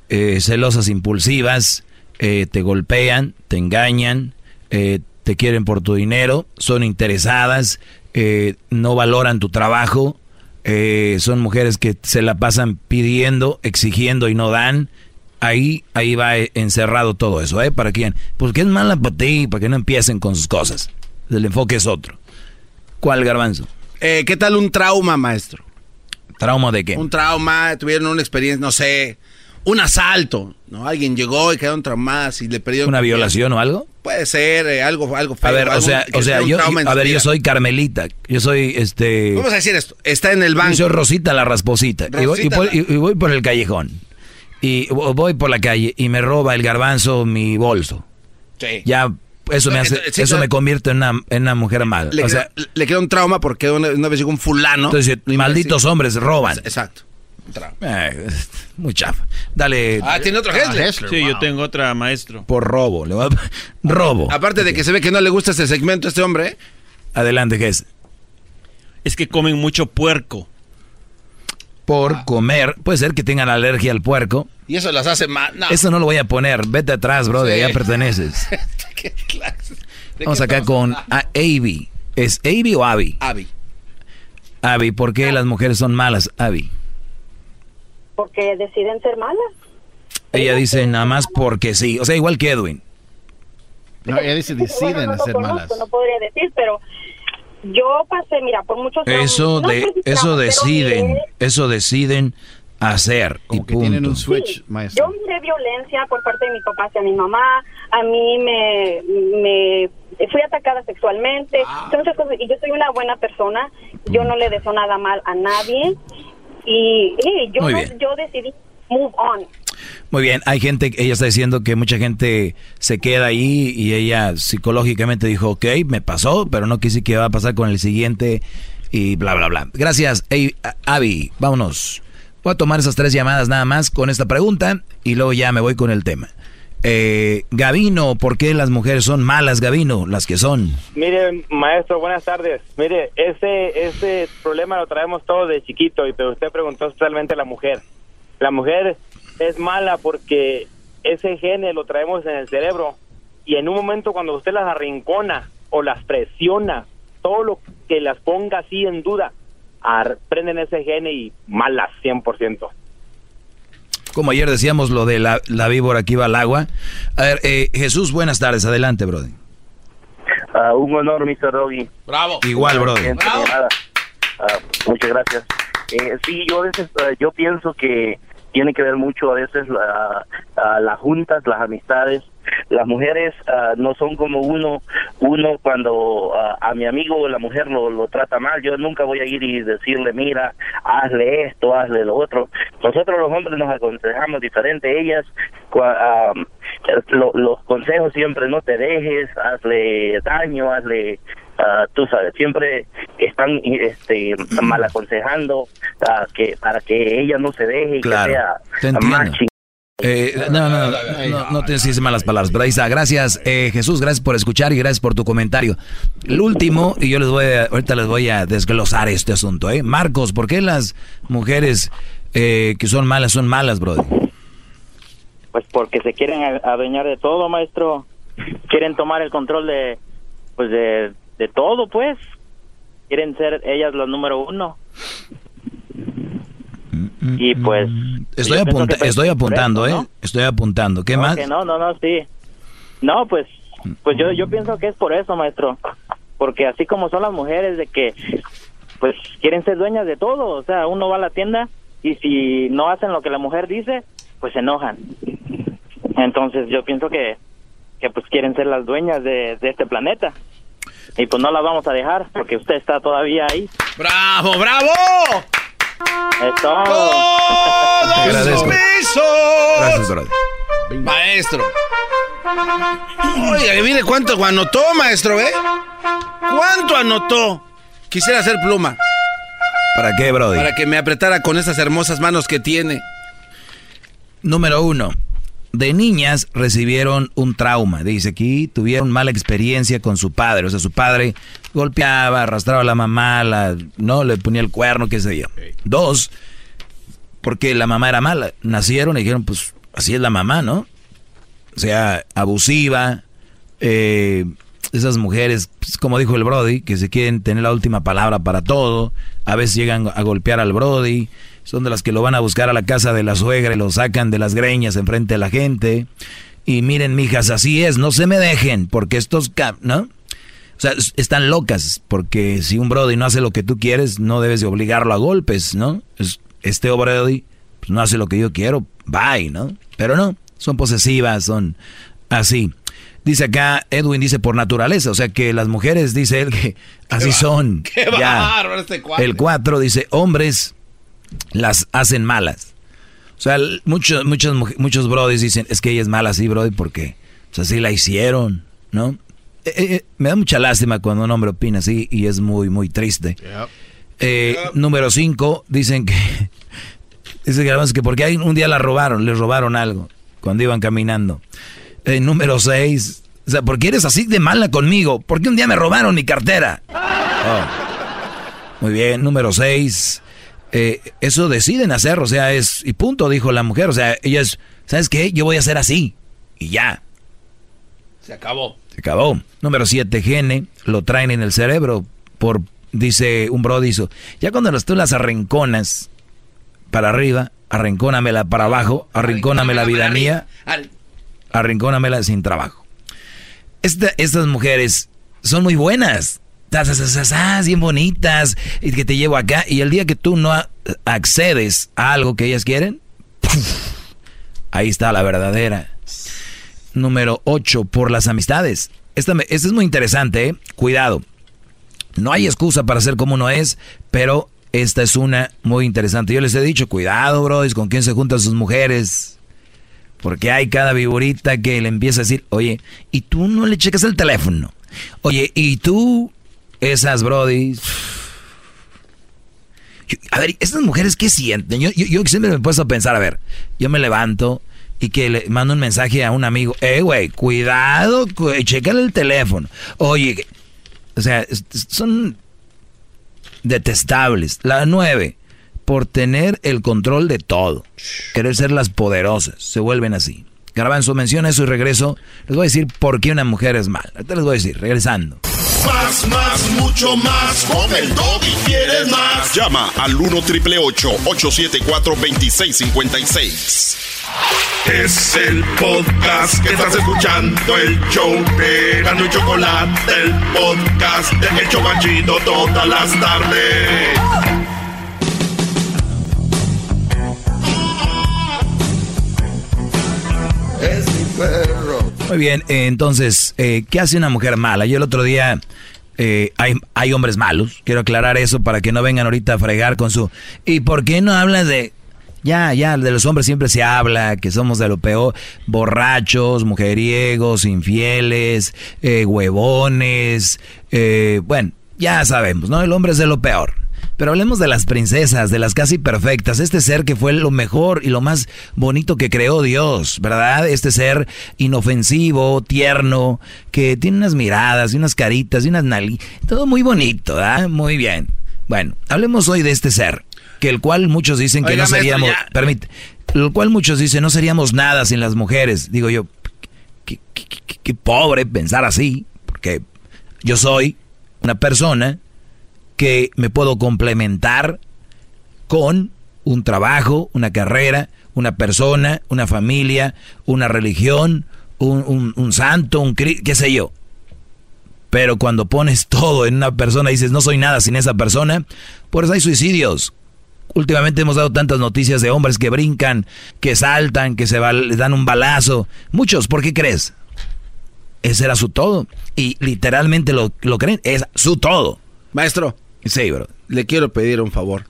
eh, celosas impulsivas, eh, te golpean, te engañan, eh, te quieren por tu dinero, son interesadas, no valoran tu trabajo, son mujeres que se la pasan pidiendo, exigiendo y no dan. Ahí, ahí va encerrado todo eso, ¿eh? ¿Para quién? Porque es mala para ti, para que no empiecen con sus cosas. El enfoque es otro. ¿Cuál garbanzo? ¿Qué tal un trauma, maestro? ¿Trauma de qué? Un trauma, tuvieron una experiencia, no sé, un asalto, ¿no? Alguien llegó y quedaron traumadas y le perdió... ¿Una violación o algo? Puede ser, eh, algo, algo feo. A ver, o sea, o sea, yo, a ver, yo soy Carmelita, yo soy este. Vamos a decir esto, está en el banco. Yo soy Rosita la rasposita. y, voy, y voy- y voy por el callejón. Y voy por la calle y me roba el garbanzo mi bolso. Sí. Ya, eso me hace, Sí, eso claro. me convierte en una, en una mujer mala. Le, o sea, queda, le queda un trauma porque una, una vez llegó un fulano. entonces, malditos hombres roban. Exacto. un trauma. Eh, muy chafa. Dale. Ah, tiene otro Hessler. Sí, yo tengo otra, maestro. Por robo. le voy a- <laughs> robo. Aparte de que se ve que no le gusta este segmento a este hombre. ¿eh? Adelante, ¿qué es? Es que comen mucho puerco. Por comer. Puede ser que tengan alergia al puerco. Y eso las hace mal. No. Eso no lo voy a poner. Vete atrás, bro. De Sí. allá perteneces. <laughs> ¿Qué clase? ¿De Vamos qué acá con Avi. ¿Es Avi o Avi? Abby. Avi, ¿por qué las mujeres son malas, Avi? Porque deciden ser malas. Ella dice nada más porque sí. O sea, igual que Edwin. No, ella dice deciden Bueno, no ser conozco, malas. No podría decir, pero yo pasé, mira, por muchos años. Eso no de eso deciden, miré- eso deciden hacer y que tienen punto. un switch, Sí, maestro. Yo miré violencia por parte de mi papá hacia mi mamá. A mí me, me fui atacada sexualmente. Ah. Entonces, pues, y yo soy una buena persona. Yo no le deseo nada mal a nadie. Y, yo, no- yo decidí move on. Muy bien, hay gente, ella está diciendo que mucha gente se queda ahí y ella psicológicamente dijo, ok, me pasó, pero no quise que va a pasar con el siguiente y bla, bla, bla. Gracias, Ey, a- Abby, vámonos. Voy a tomar esas tres llamadas nada más con esta pregunta y luego ya me voy con el tema. Eh, Gavino, ¿por qué las mujeres son malas, Gavino? Las que son. Mire, maestro, buenas tardes. Mire, ese, ese problema lo traemos todos de chiquito, y pero usted preguntó totalmente a la mujer. La mujer es mala porque ese gene lo traemos en el cerebro y en un momento cuando usted las arrincona o las presiona, todo lo que las ponga así en duda, prenden ese gene y malas 100%. Como ayer decíamos lo de la, la víbora que iba al agua. A ver, eh, Jesús, buenas tardes, adelante, brother. Ah, un honor, Mr. Doggy. Bravo. Igual, brother. Gente, nada. Ah, muchas gracias. Eh, sí, yo a veces, eh, yo pienso que tiene que ver mucho a veces la, las juntas, las amistades. Las mujeres ah, no son como uno, uno cuando ah, a mi amigo la mujer lo, lo trata mal, yo nunca voy a ir y decirle, mira, hazle esto, hazle lo otro. Nosotros los hombres nos aconsejamos diferente, ellas, lo- los consejos siempre no te dejes, hazle daño, hazle ah, tú sabes, siempre están este mal aconsejando ah, que para que ella no se deje y Claro, que sea más. Eh, no, no, no, no, no te decís malas palabras, pero ahí está. Gracias, eh, Jesús, gracias por escuchar y gracias por tu comentario. El último, y yo les voy a, ahorita les voy a desglosar este asunto, ¿eh? Marcos, ¿por qué las mujeres eh, que son malas son malas, brother? Pues porque se quieren a- adueñar de todo, maestro. Quieren tomar el control de, pues de, de todo, pues. Quieren ser ellas las número uno. Y pues... Estoy, yo pienso apunta- pues estoy apuntando, eso, ¿eh? Estoy apuntando. ¿Qué ¿no? más? Que no, no, no, sí. No, pues, pues yo, yo pienso que es por eso, maestro. Porque así como son las mujeres de que, pues, quieren ser dueñas de todo. O sea, uno va a la tienda y si no hacen lo que la mujer dice, pues se enojan. Entonces yo pienso que, que pues quieren ser las dueñas de, de este planeta. Y pues no las vamos a dejar porque usted está todavía ahí. ¡Bravo, bravo! Eso. Te agradezco. Gracias, brother. Maestro. Oiga, mire cuánto anotó, maestro, ¿eh? ¿Cuánto anotó? Quisiera hacer pluma. ¿Para qué, brother? Para que me apretara con esas hermosas manos que tiene. Número uno. De niñas recibieron un trauma. Dice aquí, tuvieron mala experiencia con su padre. O sea, su padre golpeaba, arrastraba a la mamá, la, no le ponía el cuerno, qué sé yo. Dos, porque la mamá era mala. Nacieron y dijeron, pues así es la mamá, ¿no? O sea, abusiva. eh, esas mujeres, pues, como dijo el Brody, que se quieren tener la última palabra para todo. A veces llegan a golpear al Brody. Son de las que lo van a buscar a la casa de la suegra y lo sacan de las greñas enfrente de la gente. Y miren, mijas, así es, no se me dejen, porque estos, ¿no? O sea, es- están locas, porque si un Brody no hace lo que tú quieres, no debes de obligarlo a golpes, ¿no? Es- este Brody pues, no hace lo que yo quiero, bye, ¿no? Pero no, son posesivas, son así. Dice acá, Edwin dice por naturaleza, o sea que las mujeres, dice él, que así son. qué Ya. bárbaro este cuate. El 4 dice, hombres las hacen malas. O sea, muchos, muchos, muchos brodis dicen, es que ella es mala así, brody, porque pues, así la hicieron, ¿no? Eh, eh, eh, me da mucha lástima cuando un hombre opina así y es muy, muy triste. Eh, Número 5, dicen que... <laughs> Dice que además que porque un día la robaron, le robaron algo cuando iban caminando. Número 6, o sea, ¿por qué eres así de mala conmigo? Porque un día me robaron mi cartera. Oh. Muy bien, número 6. Eso deciden hacer, o sea, es. Y punto, dijo la mujer. O sea, ella es. ¿Sabes qué? Yo voy a hacer así. Y ya. Se acabó. Se acabó. Número 7, gene. Lo traen en el cerebro. Por. Dice un bro, dice. Ya cuando las- tú las arrinconas para arriba, arrincónamela para abajo, arrincóname la vida mía, arrincónamela sin trabajo. Esta- estas mujeres son muy buenas. Tas, bien bonitas. Y que te llevo acá. Y el día que tú no accedes a algo que ellas quieren, ahí está la verdadera. Número 8, por las amistades. Esta, es muy interesante, ¿eh? Cuidado. No hay excusa para ser como uno es, pero esta es una muy interesante. Yo les he dicho, cuidado, bros, con quién se juntan sus mujeres. Porque hay cada viborita que le empieza a decir, oye, ¿y tú no le checas el teléfono? Oye, ¿y tú? Esas brodis. Yo- A ver, estas mujeres, ¿qué sienten? Yo, yo, siempre me he puesto a pensar, a ver, yo me levanto y que le mando un mensaje a un amigo, eh, güey, cuidado, cu el teléfono. Oye, o sea, son detestables. La nueve, por tener el control de todo. Querer ser las poderosas. Se vuelven así. Garbanzo, menciona eso y regreso. Les voy a decir por qué una mujer es mala. Ahorita les voy a decir, regresando. Más, más, mucho más. Con el y quieres más. Llama al 1 triple 874 2656. Es el podcast que estás escuchando, el show de Gano y Chocolate, el podcast de El Chobachito todas las tardes. Es mi perro. Muy bien, eh, entonces, eh, ¿qué hace una mujer mala? Yo el otro día, eh, hay, hay hombres malos, quiero aclarar eso para que no vengan ahorita a fregar con su... ¿Y por qué no hablas de...? Ya, ya, de los hombres siempre se habla, que somos de lo peor, borrachos, mujeriegos, infieles, eh, huevones, eh, bueno, ya sabemos, ¿no? El hombre es de lo peor. Pero hablemos de las princesas, de las casi perfectas, este ser que fue lo mejor y lo más bonito que creó Dios, ¿verdad? Este ser inofensivo, tierno, que tiene unas miradas y unas caritas y unas nali, todo muy bonito, ¿verdad? Muy bien. Bueno, hablemos hoy de este ser, que el cual muchos dicen que Oiga, no seríamos, permite, el cual muchos dicen no seríamos nada sin las mujeres. Digo yo, qué, qué- qué- qué pobre pensar así, porque yo soy una persona que me puedo complementar con un trabajo, una carrera, una persona, una familia, una religión, un, un- un santo, un qué sé yo. Pero cuando pones <laughs> todo en una persona y dices no soy nada sin esa persona, por eso hay suicidios. Últimamente hemos dado tantas noticias de hombres que brincan, que saltan, que se dan un balazo. Muchos, ¿por qué crees? Ese era su todo. Y literalmente lo, lo creen, es su todo. Maestro. Sí, bro. Le quiero pedir un favor.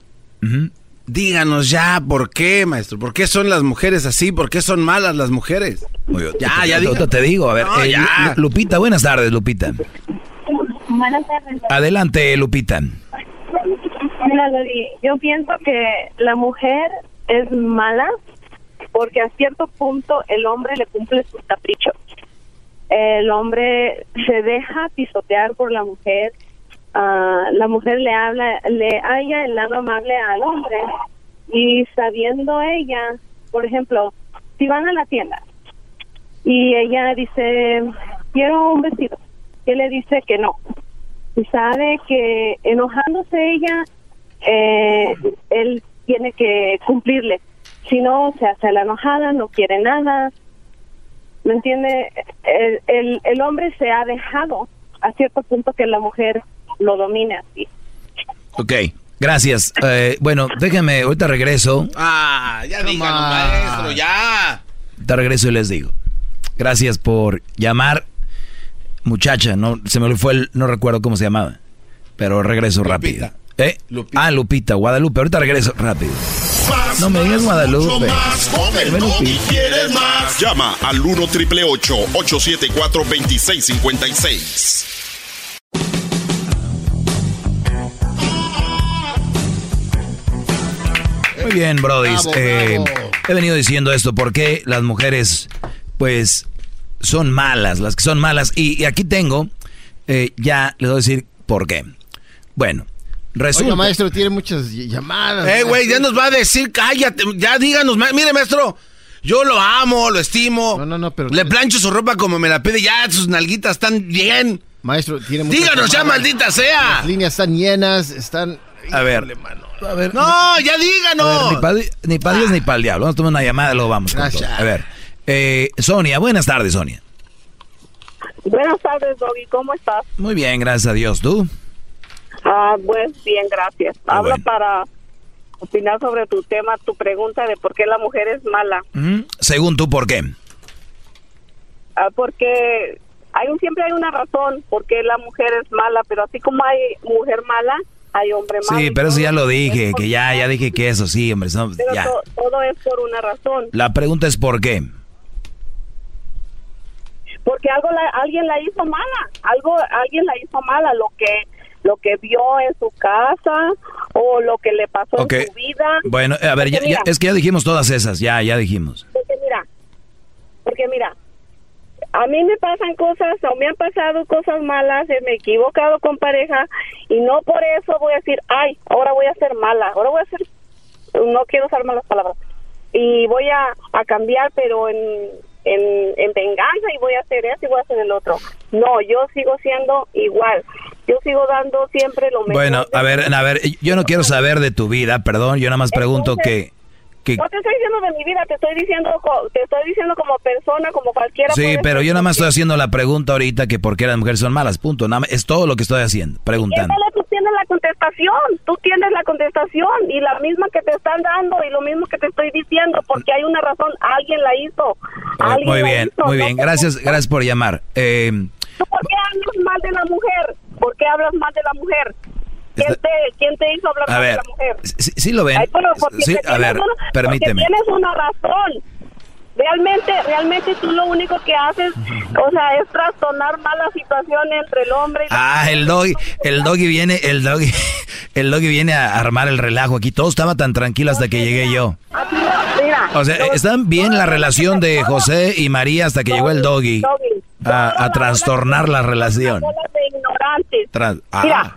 Díganos ya por qué, maestro. ¿Por qué son las mujeres así? ¿Por qué son malas las mujeres? Ya, ya, te digo, a ver. No, eh, ya. Lu- Lupita, buenas tardes, Lupita. Buenas tardes. Adelante, Lupita. Mira, Loli, yo pienso que la mujer es mala porque a cierto punto el hombre le cumple sus caprichos. El hombre se deja pisotear por la mujer. La mujer le habla, le haya el lado amable al hombre y sabiendo ella, por ejemplo, si van a la tienda y ella dice, quiero un vestido, él le dice que no. Y sabe que enojándose ella, eh, él tiene que cumplirle. Si no, se hace la enojada, no quiere nada. ¿Me entiende? El, el, el hombre se ha dejado a cierto punto que la mujer lo domine así. Ok, gracias. Eh, bueno, déjenme, ahorita regreso. Ah, ya díganos, maestro, ya. Te regreso y les digo. Gracias por llamar. Muchacha, no se me fue el, no recuerdo cómo se llamaba. Pero regreso rápido. ¿Eh? Ah, Lupita, Guadalupe. Ahorita regreso rápido. no me digas Guadalupe. Dime Lupita. ¿Quieres más? Llama al 1 triple 874 2656. Muy bien, Brody. Eh, he venido diciendo esto porque las mujeres, pues, son malas, las que son malas. Y, y aquí tengo, eh, ya les voy a decir por qué. Bueno, resulta. Oiga, maestro, tiene muchas ll- llamadas. Eh, güey, ya nos va a decir, cállate, ya díganos, ma- mire, maestro, yo lo amo, lo estimo. No, no, no, pero... Le plancho su ropa como me la pide, ya sus nalguitas están bien. Maestro, tiene muchas Díganos ya, maldita sea. Las líneas están llenas, están... A ver. A ver. No, ya díganos. ver, ni para ni pa Dios ni para el diablo. Vamos a tomar una llamada y luego vamos. con todo. A ver. Eh, Sonia, buenas tardes, Sonia. Buenas tardes, Doggy, ¿cómo estás? Muy bien, gracias a Dios. ¿Tú? Ah, pues bien, gracias. Ah, Hablo bueno. para opinar sobre tu tema, tu pregunta de por qué la mujer es mala. Ujú. Según tú, ¿por qué? Ah, porque hay un, siempre hay una razón por qué la mujer es mala, pero así como hay mujer mala, hay hombre malo. Sí, pero eso ya lo dije, que ya, ya dije que eso sí, hombre. no, Pero ya. to- todo es por una razón. La pregunta es ¿por qué? Porque algo la- alguien la hizo mala, algo alguien la hizo mala, lo que lo que vio en su casa o lo que le pasó en su vida. Bueno, a ver, ya- ya- es que ya dijimos todas esas, ya, ya dijimos. Porque mira, porque mira, a mí me pasan cosas o me han pasado cosas malas, eh, me he equivocado con pareja y no por eso voy a decir, ay, ahora voy a ser mala, ahora voy a ser, no quiero usar malas palabras, y voy a, a cambiar, pero en, en, en venganza y voy a hacer eso y voy a hacer el otro. No, yo sigo siendo igual, yo sigo dando siempre lo mejor. Bueno, a ver, a ver, yo no quiero saber de tu vida, perdón, yo nada más pregunto que... que No te estoy diciendo de mi vida, te estoy diciendo, te estoy diciendo como persona, como cualquiera. sí, pero yo nada más estoy haciendo la pregunta ahorita que por qué las mujeres son malas, punto. Nada más, es todo lo que estoy haciendo, preguntando. Tú tienes la contestación, tú tienes la contestación y la misma que te están dando y lo mismo que te estoy diciendo, porque hay una razón, alguien la hizo. Alguien Muy bien, hizo, muy bien, gracias, gracias por llamar. Eh, ¿Tú ¿Por qué hablas mal de la mujer? ¿Por qué hablas mal de la mujer? ¿Quién, te, quién te hizo hablar A ver, de la mujer? sí, sí lo ven. Ay, Sí, a ver, una- permíteme. Porque tienes una razón. Realmente, realmente tú lo único que haces, o sea, es trastornar mala situación entre el hombre y la Ah, el doggy, el doggy viene, el doggy, <laughs> el doggy viene a armar el relajo aquí. Todo estaba tan tranquilo hasta que llegué yo. O sea, están bien la relación de José y María hasta que llegó el doggy a, a trastornar la relación. ignorantes. Mira, ah,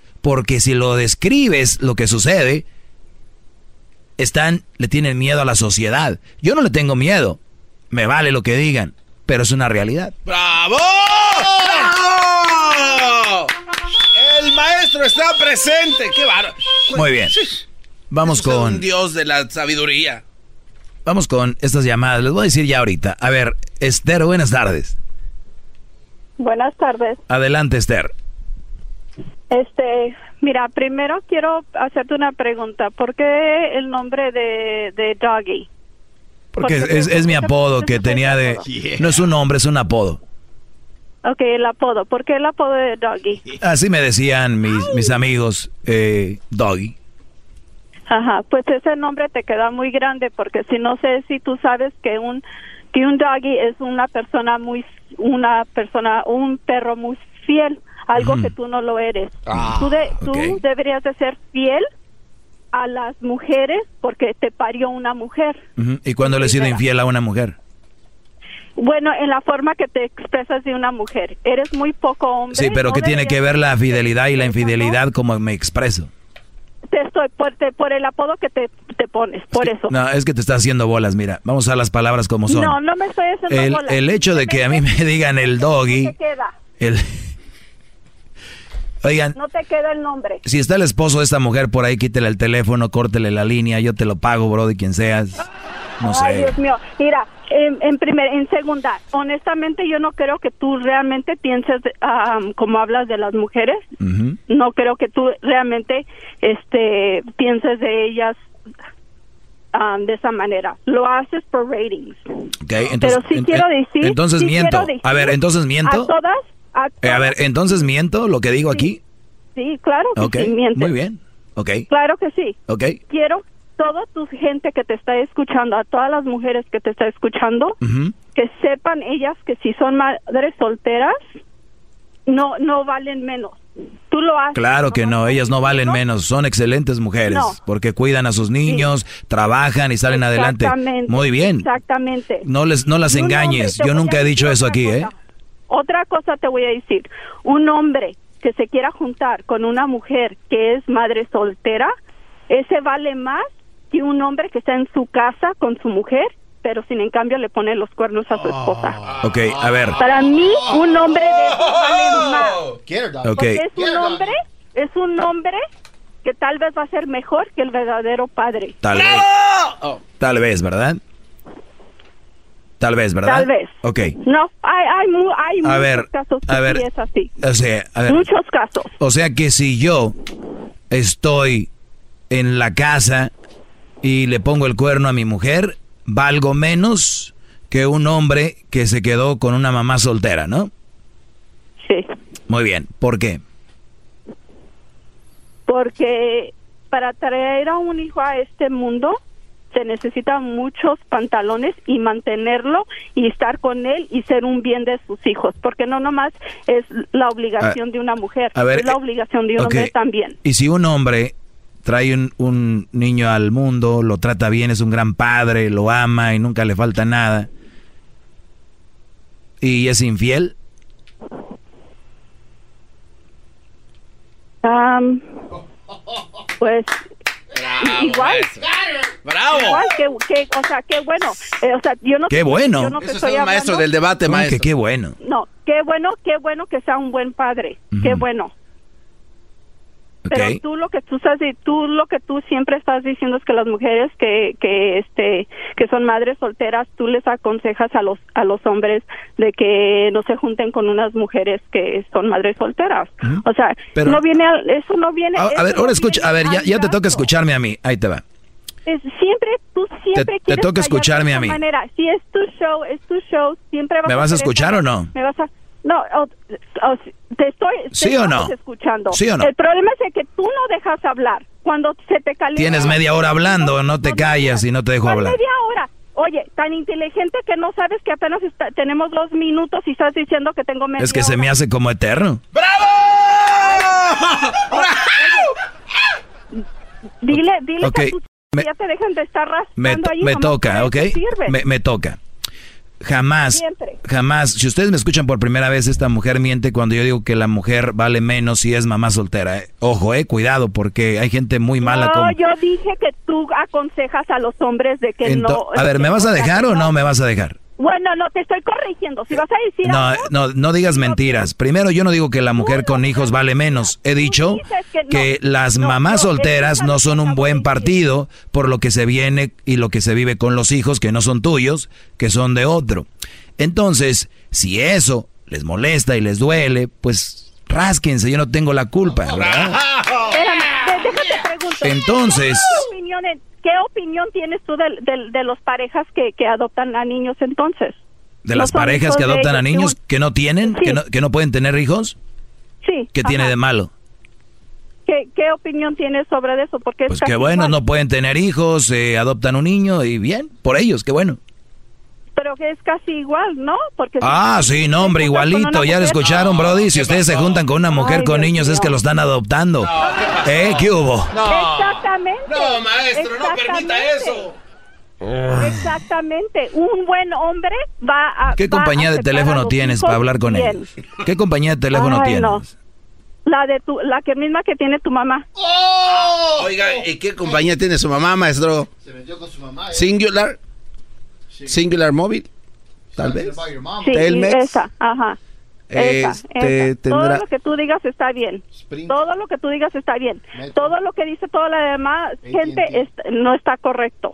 porque si lo describes lo que sucede, están, le tienen miedo a la sociedad. Yo no le tengo miedo, me vale lo que digan, pero es una realidad. ¡Bravo! ¡Bravo! El maestro está presente. ¡Qué bárbaro! Muy bien. Vamos Es con... un dios de la sabiduría. Vamos con estas llamadas. Les voy a decir ya ahorita. A ver, Esther, buenas tardes. Buenas tardes. Adelante, Esther. Este, mira, primero quiero hacerte una pregunta. ¿Por qué el nombre de, de Doggy? Porque es, es- es mi apodo que tenía de... No es un nombre, es un apodo. Ok, el apodo. ¿Por qué el apodo de Doggy? Así me decían mis, mis amigos, eh, Doggy. Ajá, pues ese nombre te queda muy grande porque si no sé si tú sabes que un que un doggy es una persona muy una persona un perro muy fiel, algo que tú no lo eres. Ah, tú de- tú ok. deberías de ser fiel a las mujeres porque te parió una mujer. ¿Y cuándo le he sido infiel a una mujer? Bueno, en la forma que te expresas de una mujer, eres muy poco hombre. Sí, pero no ¿qué tiene que ver la fidelidad y la infidelidad como me expreso? Te estoy por, te- por el apodo que te, te pones, por eso. No, es que te está haciendo bolas, mira. Vamos a las palabras como son. No, no me estoy haciendo el, bolas. el hecho de que a mí me digan el doggy, el... Oigan, no te queda el nombre. si está el esposo de esta mujer por ahí, quítele el teléfono, córtele la línea, yo te lo pago, bro, de quien seas. No Ay, sé. Dios mío. Mira, en, en primer, en segunda, honestamente yo no creo que tú realmente pienses como hablas de las mujeres. No creo que tú realmente este pienses de ellas de esa manera. Lo haces por ratings. Ok, entonces, Pero sí en- quiero decir. entonces sí miento. decir a ver, entonces miento. A todas. A Eh, a ver, entonces miento lo que digo aquí. sí, claro que Ok, sí, mientes. muy bien. Ok, Claro que sí. ok. Quiero toda tu gente que te está escuchando, a todas las mujeres que te está escuchando, que sepan ellas que si son madres solteras, no no valen menos. Tú lo haces. Claro que no, ellas no valen menos, son excelentes mujeres, No. porque cuidan a sus niños, trabajan y salen adelante. Muy bien. Exactamente. No les no las engañes. Yo nunca he dicho eso aquí, ¿eh? Otra cosa te voy a decir. Un hombre que se quiera juntar con una mujer que es madre soltera, ese vale más que un hombre que está en su casa con su mujer, pero sin en cambio le pone los cuernos a su esposa. Ok, a ver. Para mí, un hombre de vale más. Ok. Porque es un hombre, es un hombre que tal vez va a ser mejor que el verdadero padre. Tal vez. Tal vez, ¿verdad? Tal vez, ¿verdad? Tal vez. Ok. No, hay, hay, hay A muchos ver, casos que a ver. sí es así. O sea, a ver. Muchos casos. O sea que si yo estoy en la casa y le pongo el cuerno a mi mujer, valgo menos que un hombre que se quedó con una mamá soltera, ¿no? Sí. Muy bien. ¿Por qué? Porque para traer a un hijo a este mundo se necesitan muchos pantalones y mantenerlo y estar con él y ser un bien de sus hijos, porque no nomás es la obligación Ah, de una mujer, a ver, es la obligación de un hombre también. Y si un hombre trae un, un niño al mundo, lo trata bien, es un gran padre, lo ama y nunca le falta nada, y es infiel, pues igual. Bravo. igual que, que o sea qué bueno. Eh, o sea yo no ¡Qué bueno! yo no te estoy hablando- debate, ¿Cómo que qué bueno. no qué bueno qué bueno que sea un buen padre. Qué bueno Pero tú lo que tú estás tú lo que tú siempre estás diciendo es que las mujeres que que este que son madres solteras tú les aconsejas a los a los hombres de que no se junten con unas mujeres que son madres solteras. O sea, Pero- no viene al- eso no viene A, a ver, no ahora escucha, a ver, ya, ya te toca escucharme a mí. Ahí te va. Es- siempre tú siempre Te- te quieres toca escucharme a mí. manera. Si es tu show, es tu show, siempre vas ¿Me vas a escuchar eso. o no? Me vas a No, te estoy te ¿Sí o estamos no? escuchando. ¿Sí o no? El problema es que tú no dejas hablar. Cuando se te calienta Tienes media hora hablando, no te callas y no te dejo ¿Cuál hablar. media hora? Oye, tan inteligente que no sabes que apenas está- tenemos dos minutos y estás diciendo que tengo media Es que se me hace como eterno. Dile, dile Ok, que tú me- ya te dejan de estar Me, raspando to- ahí. me toca, ¿ok? Me, me toca. Jamás, Siempre. jamás. Si ustedes me escuchan por primera vez, esta mujer miente cuando yo digo que la mujer vale menos si es mamá soltera. ¿eh? Ojo, eh, cuidado, porque hay gente muy mala No, con... yo dije que tú aconsejas a los hombres de que Ento- no... a ver, ¿me vas a dejar o no me vas a dejar? Bueno, no, te estoy corrigiendo. Si vas a decir No, algo, no, no digas mentiras. Primero, yo no digo que la mujer con hijos vale menos. He dicho que no. que las mamás solteras no son un buen partido por lo que se viene y lo que se vive con los hijos que no son tuyos, que son de otro. Entonces, si eso les molesta y les duele, pues rásquense, yo no tengo la culpa, ¿verdad? espérame, déjate pregunto. Entonces- ¿Qué opinión, tienes tú de, de- de los parejas que, que adoptan a niños entonces? De ¿No las parejas que adoptan a niños que no tienen, que no, que no pueden tener hijos, Sí. ¿qué tiene de malo? ¿Qué, qué opinión tienes sobre eso? Porque Pues qué casi bueno, no pueden tener hijos, eh, adoptan un niño y bien, por ellos, qué bueno. Pero que es casi igual, ¿no? Porque Ah, sí, no, hombre, igualito, ya lo escucharon, Brody. Si ustedes se juntan con una mujer Ay, con Dios niños es que lo están adoptando. ¿Eh? ¿Qué hubo? Exactamente. No, maestro, no permita Exactamente. Exactamente. Un buen hombre va a. ¿Qué va a compañía de teléfono tienes para hablar con bien. ellos? ¿Qué compañía de teléfono Ay, tienes? no. La de tu, la que misma que tiene tu mamá. Oiga, ¿y qué compañía tiene su mamá, maestro? Se metió con su mamá. ¿eh? Singular. Singular Móvil. Tal vez. Sí, Telmex. esa, ajá. Esa, Este, esa. Todo lo que tú digas está bien. Todo lo que tú digas está bien. Todo lo que dice toda la demás gente es- no está correcto.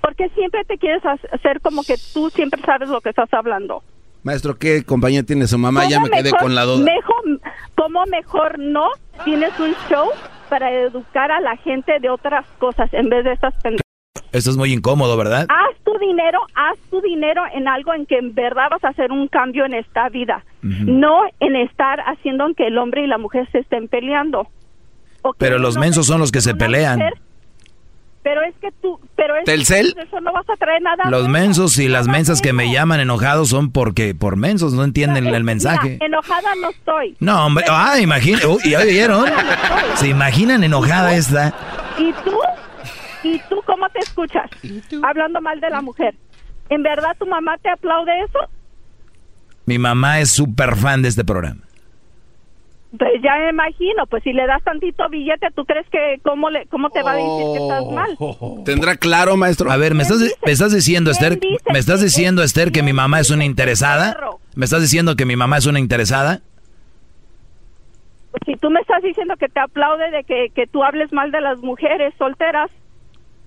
Porque siempre te quieres ha- hacer como que tú siempre sabes lo que estás hablando. Maestro, ¿qué compañía tiene su mamá? Ya ¿Cómo me quedé mejor- con la duda. Mejor, ¿Cómo mejor no tienes un show para educar a la gente de otras cosas en vez de estas pendejadas? Esto es muy incómodo, ¿verdad? Haz tu dinero, haz tu dinero en algo en que en verdad vas a hacer un cambio en esta vida, no en estar haciendo que el hombre y la mujer se estén peleando. O que Pero los mensos son los que se pelean. mujer- pero es que tú, pero es que ¿Telcel? de eso no vas a traer nada. Los mensos y las mensas que me llaman enojados son porque por mensos no entienden el mensaje. Mira, enojada no estoy. No, hombre, ah, imagina, uy, ¿ya oyeron? ¿Se imaginan enojada esta? ¿Y tú? ¿Y tú cómo te escuchas? Hablando mal de la mujer. ¿En verdad tu mamá te aplaude eso? Mi mamá es súper fan de este programa. Pues ya me imagino, pues si le das tantito billete, ¿tú crees que cómo, le, cómo te va a decir que estás mal? ¿Tendrá claro, maestro? A ver, ¿me estás, me estás diciendo, Esther, me estás diciendo, Esther, que mi mamá es una interesada? ¿Me estás diciendo que mi mamá es una interesada? Pues si tú me estás diciendo que te aplaude de que, que tú hables mal de las mujeres solteras,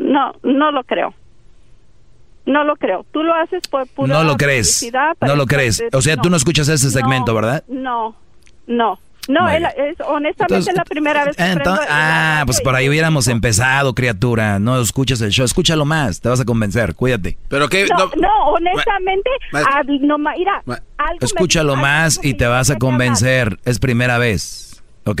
no, no lo creo. No lo creo. Tú lo haces por pura No lo crees. No lo crees. O sea, tú no escuchas ese segmento, No, ¿verdad? No, no. No, es, honestamente es la primera vez que Ento- prendo el ah, pues por ahí hubiéramos empezado, criatura. No escuchas el show, escúchalo más, te vas a convencer, cuídate. Pero qué, No, no, honestamente, no, ma- mira, algo me- Escúchalo algo más y te vas a convencer. Es primera vez, ¿ok?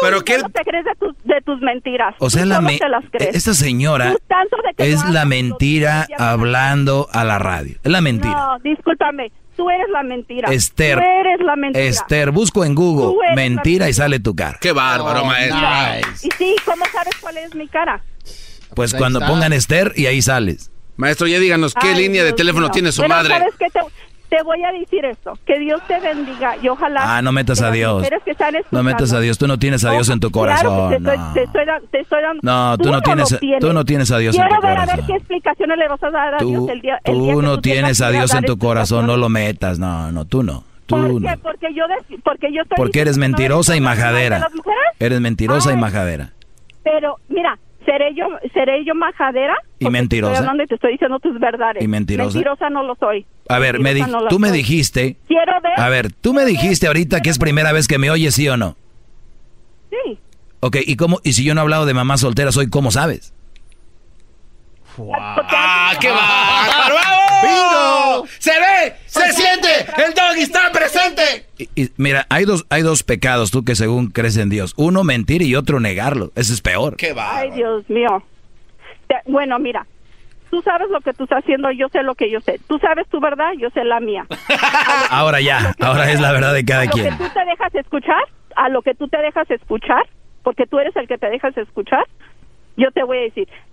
¿Pero qué? No te crees de tus, de tus mentiras. O sea, la solo me- te las crees. esta señora Tú tanto de que es la mentira hablando a la radio. Es la mentira. No, discúlpame. Tú eres la mentira. Esther. Tú eres la mentira. Esther, busco en Google mentira y sale tu cara. Qué bárbaro, maestro. Y sí, ¿cómo sabes cuál es mi cara? Pues ahí cuando está. pongan Esther y ahí sales. Maestro, ya díganos, ¿qué Ay, línea de teléfono tiene su Pero madre? ¿sabes qué? Te, te voy a decir esto. Que Dios te bendiga y ojalá... Ah, no metas a Dios. que están No metas a Dios. Tú no tienes a Dios en tu Claro corazón. te, estoy, No, te estoy te estoy dando- No, tú no lo tienes- tú no tienes a Dios en Quiero tu ver a ver corazón. qué explicaciones le vas a dar a Dios Tú, el día, el día tú que no tú tienes a Dios en tu corazón. No lo metas. No, no, tú no. Tú ¿Por no. qué? Porque yo, porque yo estoy Porque eres mentirosa y majadera. Eres mentirosa y Ay. majadera. pero mira, seré yo, seré yo majadera. ¿Y Porque mentirosa? Estoy hablando y te estoy diciendo tus verdades. ¿Y mentirosa? Mentirosa no lo soy. A ver, me no tú me soy. dijiste. Quiero ver. A ver, tú me dijiste ahorita que es primera vez que me oyes, ¿sí o no? Sí. Ok, ¿y cómo? ¿Y si yo no he hablado de mamá soltera, soy cómo sabes? ¡Ah, qué bárbaro! ¡Bingo! ¡Se ve! ¡Se siente! ¡El doggy está presente! Y, y mira, hay dos, hay dos pecados, tú que según crees en Dios. Uno, mentir y otro, negarlo. Ese es peor. ¡Qué Ay, Dios mío. Te- bueno, mira. Tú sabes lo que tú estás haciendo, yo sé lo que yo sé. Tú sabes tu verdad, yo sé la mía. <laughs> Ahora ya, ahora es la verdad de cada a lo quien. que tú te dejas escuchar, a lo que tú te dejas escuchar, porque tú eres el que te dejas escuchar, yo te voy a decir,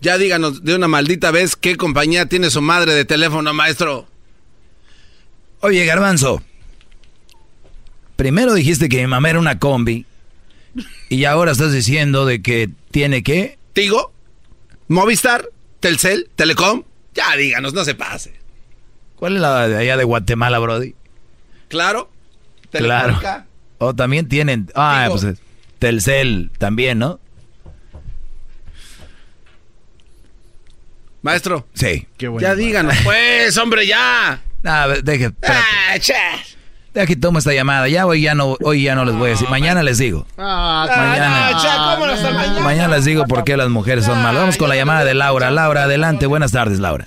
Ya díganos de una maldita vez qué compañía tiene su madre de teléfono, maestro. Oye, Garbanzo. Primero dijiste que mi mamá era una combi. Y ahora estás diciendo de que tiene que... ¿Tigo? ¿Movistar? ¿Telcel? ¿Telecom? Ya díganos, no se pase. ¿Cuál es la de allá de Guatemala, Brody? ¿Claro? Claro. ¿Telefónica? O también tienen... Ah, Tigo. pues es- Telcel también, ¿no? Maestro. Sí. ya díganos, pues, hombre, ya. Ah, deje, espérate. Ah, cha. Deja que tomo esta llamada. Ya hoy ya no, hoy ya no les voy a decir. Mañana les digo. Mañana. Ah, cha, ¿cómo no está mañana? Mañana les digo por qué las mujeres son malas. Vamos con la llamada de Laura. Laura, adelante. Buenas tardes, Laura.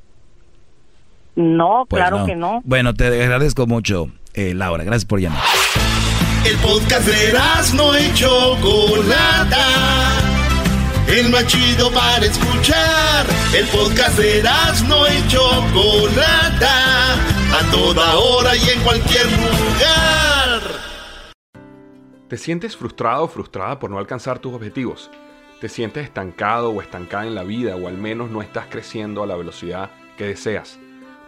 No, Pues claro que no. Bueno, te agradezco mucho, eh, Laura. Gracias por llamar. El podcast de no y Chocolata. El más chido para escuchar. El podcast de no y Chocolata. A toda hora y en cualquier lugar. ¿Te sientes frustrado o frustrada por no alcanzar tus objetivos? ¿Te sientes estancado o estancada en la vida o al menos no estás creciendo a la velocidad que deseas?